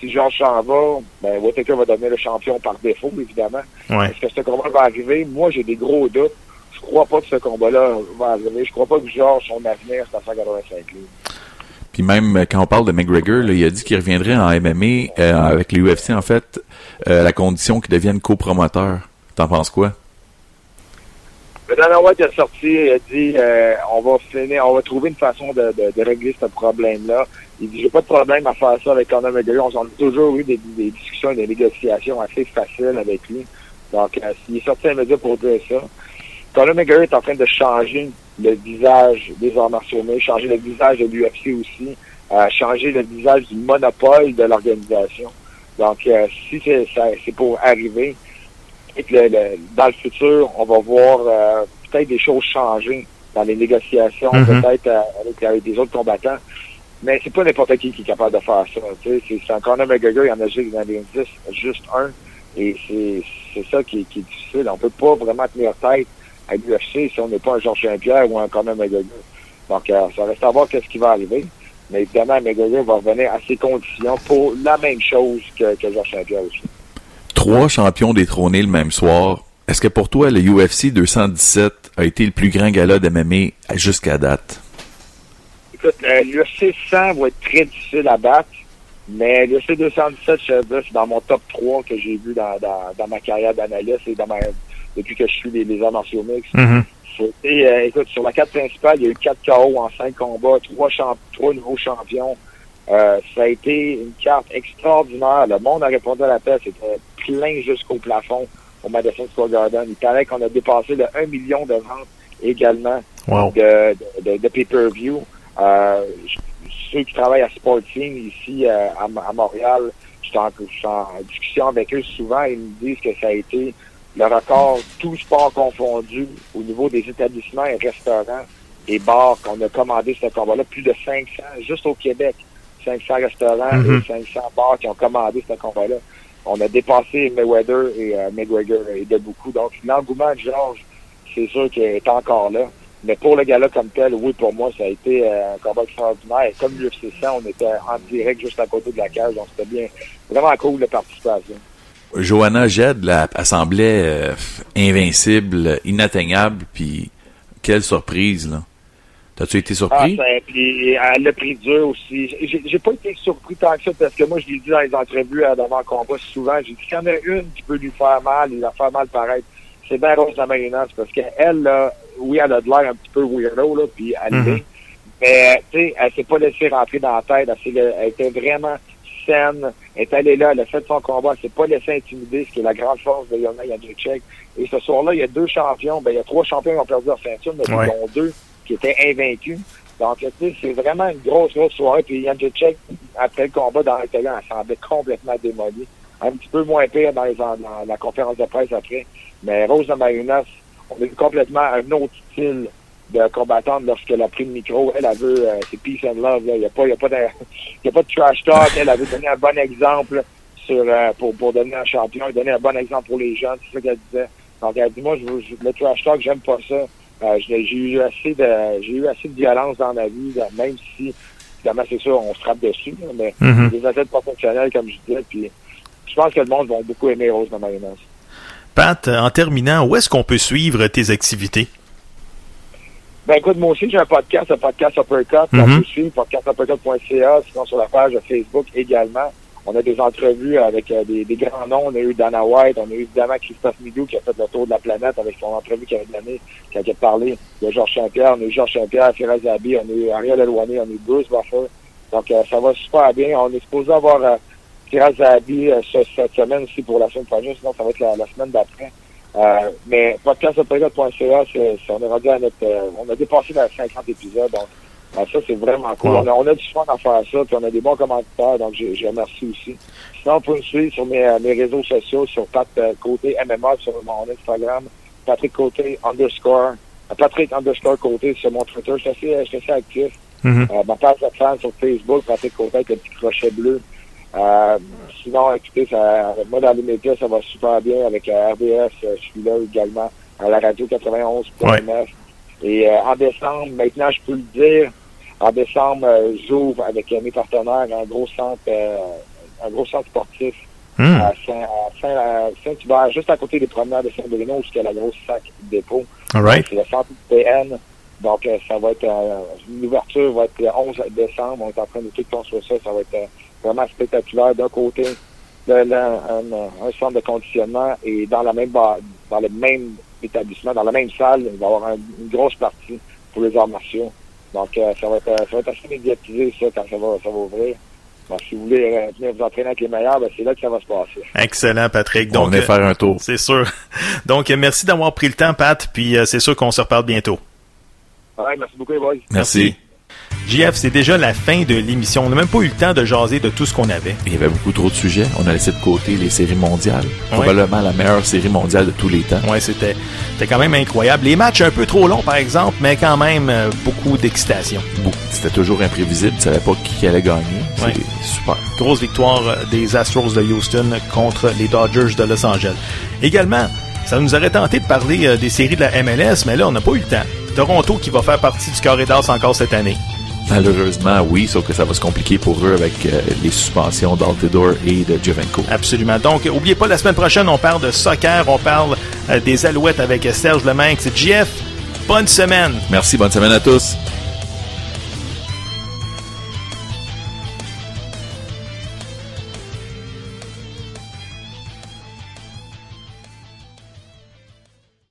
si Georges s'en va, ben, Whittaker va devenir le champion par défaut, évidemment. Ouais. Est-ce que ce combat va arriver? Moi, j'ai des gros doutes. Je crois pas que ce combat-là va arriver. Je crois pas que Georges, son avenir, c'est à 185 livres. Puis même euh, quand on parle de McGregor, il a dit qu'il reviendrait en MMA euh, avec l'UFC en fait, euh, à la condition qu'il devienne copromoteur. T'en penses quoi? Dana White est sorti et a dit on va finir, on va trouver une façon de, régler ce problème-là. Il dit j'ai pas de problème à faire ça avec Conor McGregor. On a toujours eu des, discussions des négociations assez faciles avec lui. Donc euh, s'il est sorti immédiat pour dire ça. Conor McGregor est en train de changer le visage des arts martiaux changer le visage de l'UFC aussi, euh, changer le visage du monopole de l'organisation. Donc euh, si c'est pour arriver, et que le- le- dans le futur, on va voir euh, peut-être des choses changer dans les négociations, Mhm. peut-être avec, avec des autres combattants. Mais c'est pas n'importe qui qui est capable de faire ça. C'est c'est un Conor McGregor, il y en a juste dans les 10, juste un. Et c'est c'est ça qui, est- qui est difficile. On peut pas vraiment tenir tête à l'UFC si on n'est pas un Georges Saint-Pierre ou un Conor McGregor. Donc, euh, ça reste à voir qu'est-ce qui va arriver. Mais évidemment, McGregor va revenir à ses conditions pour la même chose que, que Georges Saint-Pierre aussi. Trois champions détrônés le même soir. Est-ce que pour toi, le UFC 217 a été le plus grand gala de MMA jusqu'à date? Écoute, euh, l'UFC 100 va être très difficile à battre, mais l'UFC 217, je c'est dans mon top 3 que j'ai vu dans, dans, dans ma carrière d'analyste et dans ma, depuis que je suis les, les arts martiaux. Mhm. C'était, euh, écoute, sur la carte principale, il y a eu 4 KO en 5 combats, 3, champ trois nouveaux champions. Euh, ça a été une carte extraordinaire. Le monde a répondu à l'appel. C'était plein jusqu'au plafond au Madison Square Garden. Il paraît qu'on a dépassé le 1 million de ventes également Wow. de, de, de pay-per-view. Euh, ceux qui travaillent à Sporting ici euh, à, à Montréal, je suis en, je suis en discussion avec eux souvent. Ils me disent que ça a été le record, tout sport confondu, au niveau des établissements et restaurants et bars qu'on a commandé ce combat-là. Plus de 500, juste au Québec. 500 restaurants Mhm. et 500 bars qui ont commandé ce combat-là. On a dépassé Mayweather et euh, McGregor et de beaucoup. Donc, l'engouement de Georges, c'est sûr qu'il est encore là. Mais pour le gala comme tel, oui, pour moi, ça a été euh, un combat extraordinaire. Et comme l'UFC 100, on était en direct juste à côté de la cage. Donc, c'était bien, vraiment cool à ça. Johanna Jed, là, elle semblait euh, invincible, inatteignable, puis quelle surprise, là. T'as-tu été Ah, surpris? ça, puis elle l'a pris dur aussi. J'ai pas été surpris tant que ça parce que moi, je l'ai dit dans les entrevues devant le combat souvent. J'ai dit qu'il y en a une qui peut lui faire mal, il va faire mal pareil. C'est bien Rose parce qu'elle, là, oui, elle a de l'air un petit peu weirdo, là, puis elle Mhm. l'est. Mais, tu sais, elle s'est pas laissée rentrer dans la tête. Elle, s'est- elle était vraiment saine. Est allée là, elle a fait son combat. Elle s'est pas laissée intimider, ce qui est la grande force de Yona Jacek. Et ce soir-là, il y a deux champions. Ben, il y a trois champions qui ont perdu leur ceinture, mais Ouais. dont deux qui étaient invaincus. Donc, tu sais, c'est vraiment une grosse, grosse soirée. Puis Jacek, après le combat dans le télé, elle semblait complètement démolie. Un petit peu moins pire dans, les, dans la conférence de presse après. Mais Rose Namajunas, on a vu complètement un autre style de combattante lorsqu'elle a pris le micro. Elle, elle veut, euh, c'est peace and love. là. Il n'y a, pas- y a, pas de- il y a pas de trash talk. Elle, veut donner un bon exemple sur, euh, pour, pour donner un champion, donner un bon exemple pour les jeunes. C'est ça qu'elle disait. Donc, elle dit, moi, je, le trash talk, j'aime pas ça. Euh, j'ai eu assez de j'ai eu assez de violence dans ma vie, là, même si évidemment c'est sûr on se frappe dessus, mais Mhm. des athlètes pas fonctionnels comme je disais, puis je pense que le monde va beaucoup aimer Rose de Marinas. Pat, en terminant, où est-ce qu'on peut suivre tes activités? Ben écoute, moi aussi j'ai un podcast, un podcast Uppercut, on peut suivre, podcastuppercut.ca, sinon sur la page Facebook également. On a des entrevues avec euh, des, des grands noms. On a eu Dana White, on a eu évidemment Christophe Midou qui a fait le tour de la planète avec son entrevue qu'il avait donnée, qui a parlé de Georges Saint-Pierre. On a eu Georges Saint-Pierre, Firaz Zabi, on a eu Ariel Elouané, on a eu Bruce Buffer. Donc euh, ça va super bien. On est supposé avoir euh, Firaz Zabi euh, ce- cette semaine aussi pour la semaine prochaine, sinon ça va être la, la semaine d'après. Euh, mais c'est- on est rendu à notre, euh, on a dépassé les 50 épisodes, donc euh, ça c'est vraiment cool. Wow. On, a, on a du fun à faire ça, puis on a des bons commentateurs, donc je, je remercie aussi. Sinon, on peut me suivre sur mes, euh, mes réseaux sociaux, sur Pat euh, Côté MMA, sur mon Instagram, Patrick Côté underscore, euh, Patrick underscore Côté sur mon Twitter. Je suis assez, je suis assez actif. Mhm. Euh, ma page de fan sur Facebook, Patrick Côté avec le petit crochet bleu. Euh, sinon, écoutez, ça, moi dans les médias, ça va super bien avec euh, RDS. euh, je suis là également à la radio 91.9. Et euh, en décembre, maintenant, je peux le dire, en décembre, euh, j'ouvre avec euh, mes partenaires un gros centre, euh, un gros centre sportif Hmm. à Saint- à Saint- Saint-Hubert, juste à côté des promenades de Saint-Bruno, jusqu'à la grosse sac dépôt. Right. C'est le centre PN. Donc, ça va être, euh, l'ouverture va être le 11 décembre. On est en train de tout construire ça. Ça va être euh, vraiment spectaculaire. D'un côté, de, la- un, un centre de conditionnement et dans la même ba- dans le même établissement, dans la même salle, il va y avoir un- une grosse partie pour les arts martiaux. Donc, euh, ça va être, euh, ça va être assez médiatisé, ça, quand ça va, ça va ouvrir. Donc, si vous voulez euh, venir vous entraîner avec les meilleurs, ben, c'est là que ça va se passer. Excellent, Patrick. on Donc, euh, faire un tour. c'est sûr. Donc, euh, merci d'avoir pris le temps, Pat, puis euh, c'est sûr qu'on se reparle bientôt. Ouais, merci beaucoup, les boys. Merci. JF, c'est déjà la fin de l'émission. On n'a même pas eu le temps de jaser de tout ce qu'on avait. Il y avait beaucoup trop de sujets. On a laissé de côté les séries mondiales. Ouais. Probablement la meilleure série mondiale de tous les temps. Ouais, c'était c'était quand même incroyable. Les matchs un peu trop longs, par exemple, mais quand même euh, beaucoup d'excitation. C'était toujours imprévisible. Tu savais pas qui allait gagner. Ouais. C'est super. Grosse victoire euh, des Astros de Houston contre les Dodgers de Los Angeles. Également, ça nous aurait tenté de parler euh, des séries de la MLS, mais là, on n'a pas eu le temps. Toronto qui va faire partie du carré d'as encore cette année. Malheureusement, oui, sauf que ça va se compliquer pour eux avec euh, les suspensions d'Altidor et de Jovenko. Absolument. Donc, oubliez pas, la semaine prochaine, on parle de soccer, on parle euh, des Alouettes avec Serge Lemain. C'est JF. Bonne semaine. Merci, bonne semaine à tous.